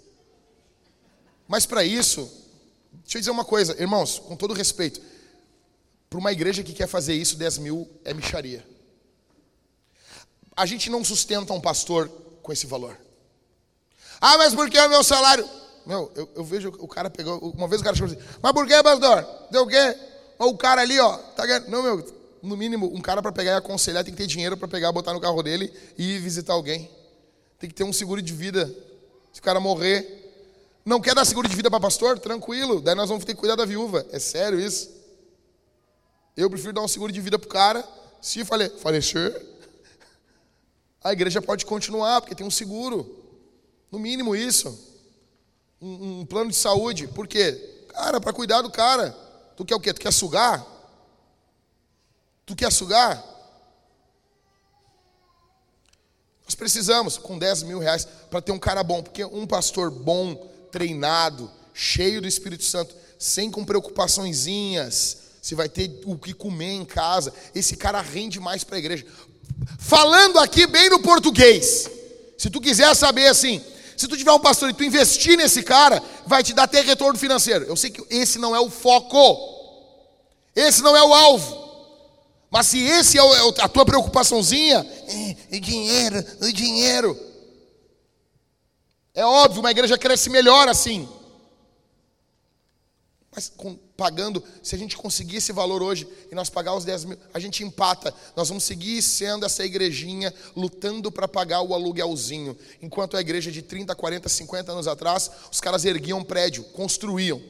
Mas para isso, deixa eu dizer uma coisa, irmãos, com todo respeito. Para uma igreja que quer fazer isso, 10 mil é micharia. A gente não sustenta um pastor com esse valor. Ah, mas por que é o meu salário? Meu, eu, eu vejo o cara pegou. Uma vez o cara chegou assim, mas por que, pastor? Deu o quê? O cara ali, ó, tá ganhando. Não, meu, no mínimo, um cara para pegar e aconselhar tem que ter dinheiro para pegar, botar no carro dele e ir visitar alguém. Tem que ter um seguro de vida. Se o cara morrer. Não quer dar seguro de vida para pastor? Tranquilo. Daí nós vamos ter que cuidar da viúva. É sério isso? Eu prefiro dar um seguro de vida pro cara. Se fale, falecer, a igreja pode continuar, porque tem um seguro. No mínimo isso. Um, um plano de saúde. Por quê? Cara, para cuidar do cara. Tu quer o quê? Tu quer sugar? Tu quer sugar? Nós precisamos, com 10 mil reais, para ter um cara bom, porque um pastor bom, treinado, cheio do Espírito Santo, sem com preocupaçõezinhas, se vai ter o que comer em casa, esse cara rende mais para a igreja. Falando aqui bem no português, se tu quiser saber assim, se tu tiver um pastor e tu investir nesse cara, vai te dar até retorno financeiro. Eu sei que esse não é o foco, esse não é o alvo. Mas se esse é, é a tua preocupaçãozinha, é, dinheiro, o dinheiro. É óbvio, uma igreja cresce melhor assim. Mas com, pagando, se a gente conseguir esse valor hoje e nós pagar os 10 mil, a gente empata. Nós vamos seguir sendo essa igrejinha lutando para pagar o aluguelzinho. Enquanto a igreja de 30, 40, 50 anos atrás, os caras erguiam um prédio, construíam.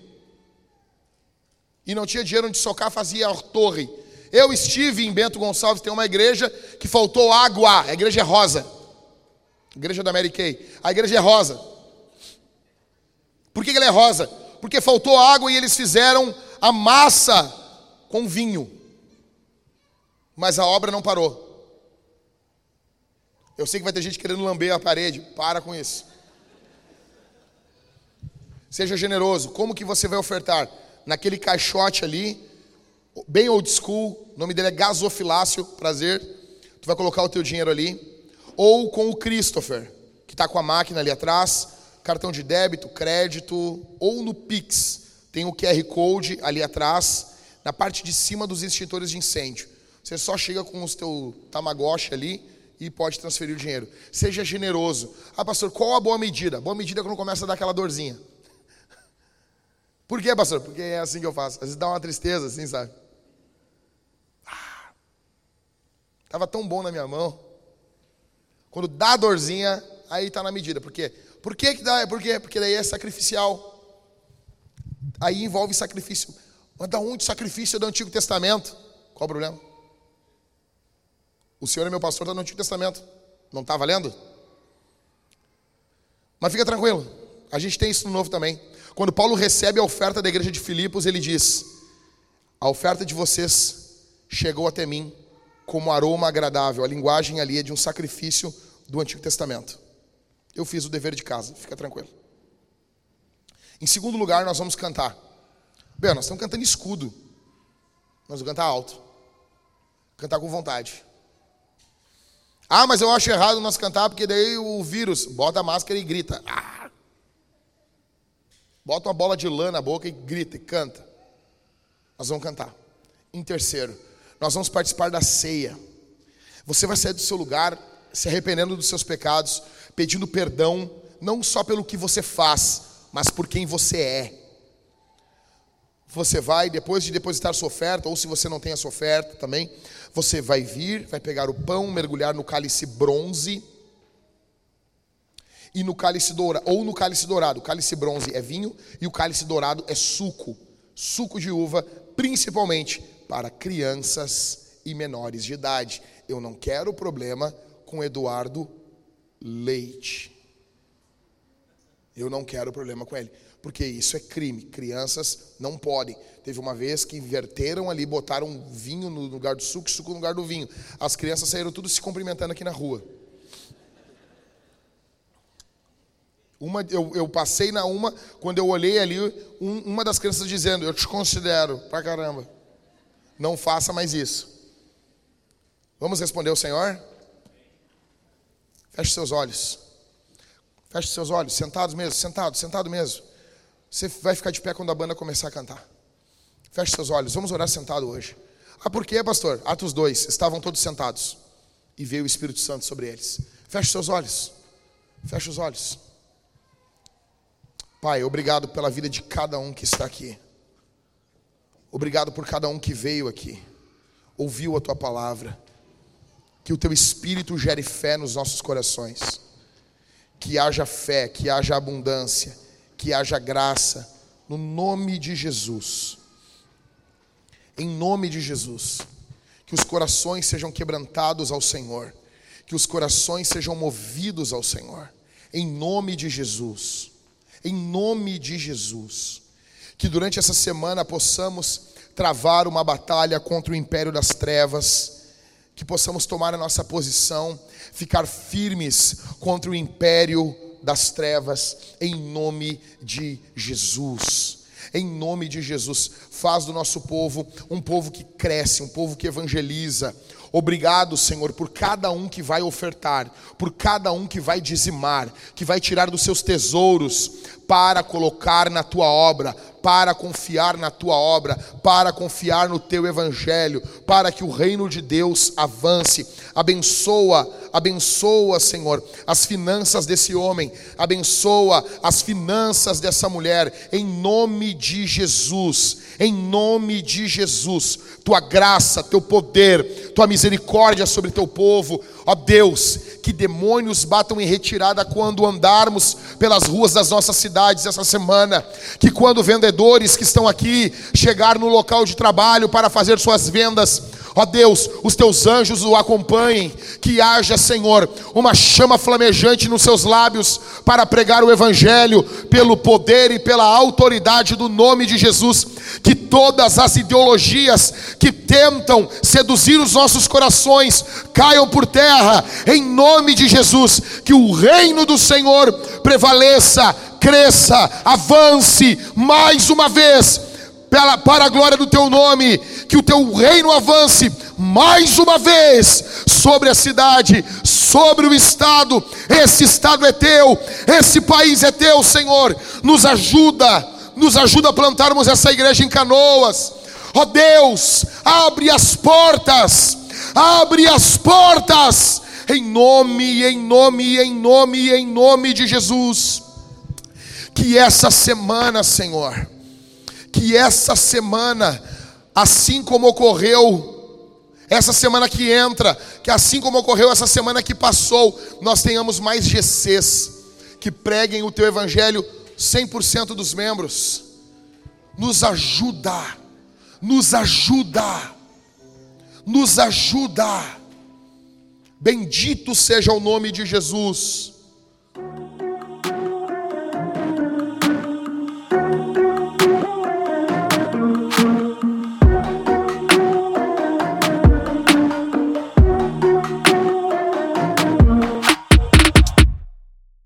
E não tinha dinheiro onde socar, fazia a torre eu estive em Bento Gonçalves, tem uma igreja que faltou água. A igreja é rosa. igreja da Mary Kay. A igreja é rosa. Por que ela é rosa? Porque faltou água e eles fizeram a massa com vinho. Mas a obra não parou. Eu sei que vai ter gente querendo lamber a parede. Para com isso. Seja generoso. Como que você vai ofertar? Naquele caixote ali, bem old school, o nome dele é Gasofilácio, prazer. Tu vai colocar o teu dinheiro ali. Ou com o Christopher, que está com a máquina ali atrás, cartão de débito, crédito, ou no Pix. Tem o QR Code ali atrás, na parte de cima dos extintores de incêndio. Você só chega com o teu Tamagotchi ali e pode transferir o dinheiro. Seja generoso. Ah, pastor, qual a boa medida? Boa medida é quando começa a dar aquela dorzinha. Por quê, pastor? Porque é assim que eu faço. Às vezes dá uma tristeza, assim, sabe? Estava tão bom na minha mão. Quando dá a dorzinha, aí está na medida. Por quê? Por que, que dá? Por quê? Porque daí é sacrificial. Aí envolve sacrifício. Mas da onde sacrifício é do Antigo Testamento? Qual o problema? O Senhor é meu pastor está no Antigo Testamento. Não está valendo? Mas fica tranquilo. A gente tem isso no Novo também. Quando Paulo recebe a oferta da igreja de Filipos, ele diz: A oferta de vocês chegou até mim como aroma agradável. A linguagem ali é de um sacrifício do Antigo Testamento. Eu fiz o dever de casa, fica tranquilo. Em segundo lugar, nós vamos cantar. Bem, nós estamos cantando escudo. Nós vamos cantar alto. Cantar com vontade. Ah, mas eu acho errado nós cantar porque daí o vírus bota a máscara e grita. Ah! Bota uma bola de lã na boca e grita e canta. Nós vamos cantar. Em terceiro, nós vamos participar da ceia. Você vai sair do seu lugar se arrependendo dos seus pecados, pedindo perdão, não só pelo que você faz, mas por quem você é. Você vai, depois de depositar sua oferta, ou se você não tem a sua oferta também, você vai vir, vai pegar o pão, mergulhar no cálice bronze e no cálice dourado, ou no cálice dourado. O cálice bronze é vinho e o cálice dourado é suco, suco de uva, principalmente para crianças e menores de idade. Eu não quero problema com Eduardo Leite. Eu não quero problema com ele, porque isso é crime. Crianças não podem. Teve uma vez que inverteram ali, botaram vinho no lugar do suco, suco no lugar do vinho. As crianças saíram tudo se cumprimentando aqui na rua. Uma, eu, eu, passei na uma, quando eu olhei ali, um, uma das crianças dizendo: Eu te considero pra caramba. Não faça mais isso. Vamos responder ao Senhor? Feche seus olhos. Feche seus olhos, sentados mesmo, sentado, sentado mesmo. Você vai ficar de pé quando a banda começar a cantar. Feche seus olhos, vamos orar sentado hoje. Ah, por quê, pastor? Atos 2, estavam todos sentados. E veio o Espírito Santo sobre eles. Feche seus olhos. Feche os olhos. Pai, obrigado pela vida de cada um que está aqui. Obrigado por cada um que veio aqui, ouviu a tua palavra. Que o teu espírito gere fé nos nossos corações. Que haja fé, que haja abundância, que haja graça, no nome de Jesus. Em nome de Jesus. Que os corações sejam quebrantados ao Senhor. Que os corações sejam movidos ao Senhor. Em nome de Jesus. Em nome de Jesus. Que durante essa semana possamos travar uma batalha contra o império das trevas. Que possamos tomar a nossa posição, ficar firmes contra o império das trevas, em nome de Jesus. Em nome de Jesus, faz do nosso povo um povo que cresce, um povo que evangeliza. Obrigado, Senhor, por cada um que vai ofertar, por cada um que vai dizimar, que vai tirar dos seus tesouros para colocar na tua obra, para confiar na tua obra, para confiar no teu evangelho, para que o reino de Deus avance. Abençoa, abençoa, Senhor, as finanças desse homem, abençoa as finanças dessa mulher, em nome de Jesus, em nome de Jesus. Tua graça, teu poder, tua misericórdia sobre teu povo, ó Deus, que demônios batam em retirada quando andarmos pelas ruas das nossas cidades essa semana, que quando vendedores que estão aqui chegar no local de trabalho para fazer suas vendas, Ó Deus, os teus anjos o acompanhem, que haja, Senhor, uma chama flamejante nos seus lábios para pregar o Evangelho, pelo poder e pela autoridade do nome de Jesus. Que todas as ideologias que tentam seduzir os nossos corações caiam por terra, em nome de Jesus. Que o reino do Senhor prevaleça, cresça, avance mais uma vez para, a glória do teu nome, que o teu reino avance mais uma vez sobre a cidade, sobre o estado. Esse estado é teu, esse país é teu, Senhor. Nos ajuda, nos ajuda a plantarmos essa igreja em canoas. Ó oh Deus, abre as portas, abre as portas, em nome, em nome, em nome, em nome de Jesus. Que essa semana, Senhor, que essa semana, assim como ocorreu essa semana que entra, que assim como ocorreu essa semana que passou, nós tenhamos mais GCs que preguem o teu evangelho 100% dos membros. Nos ajuda, nos ajuda, nos ajuda. Bendito seja o nome de Jesus.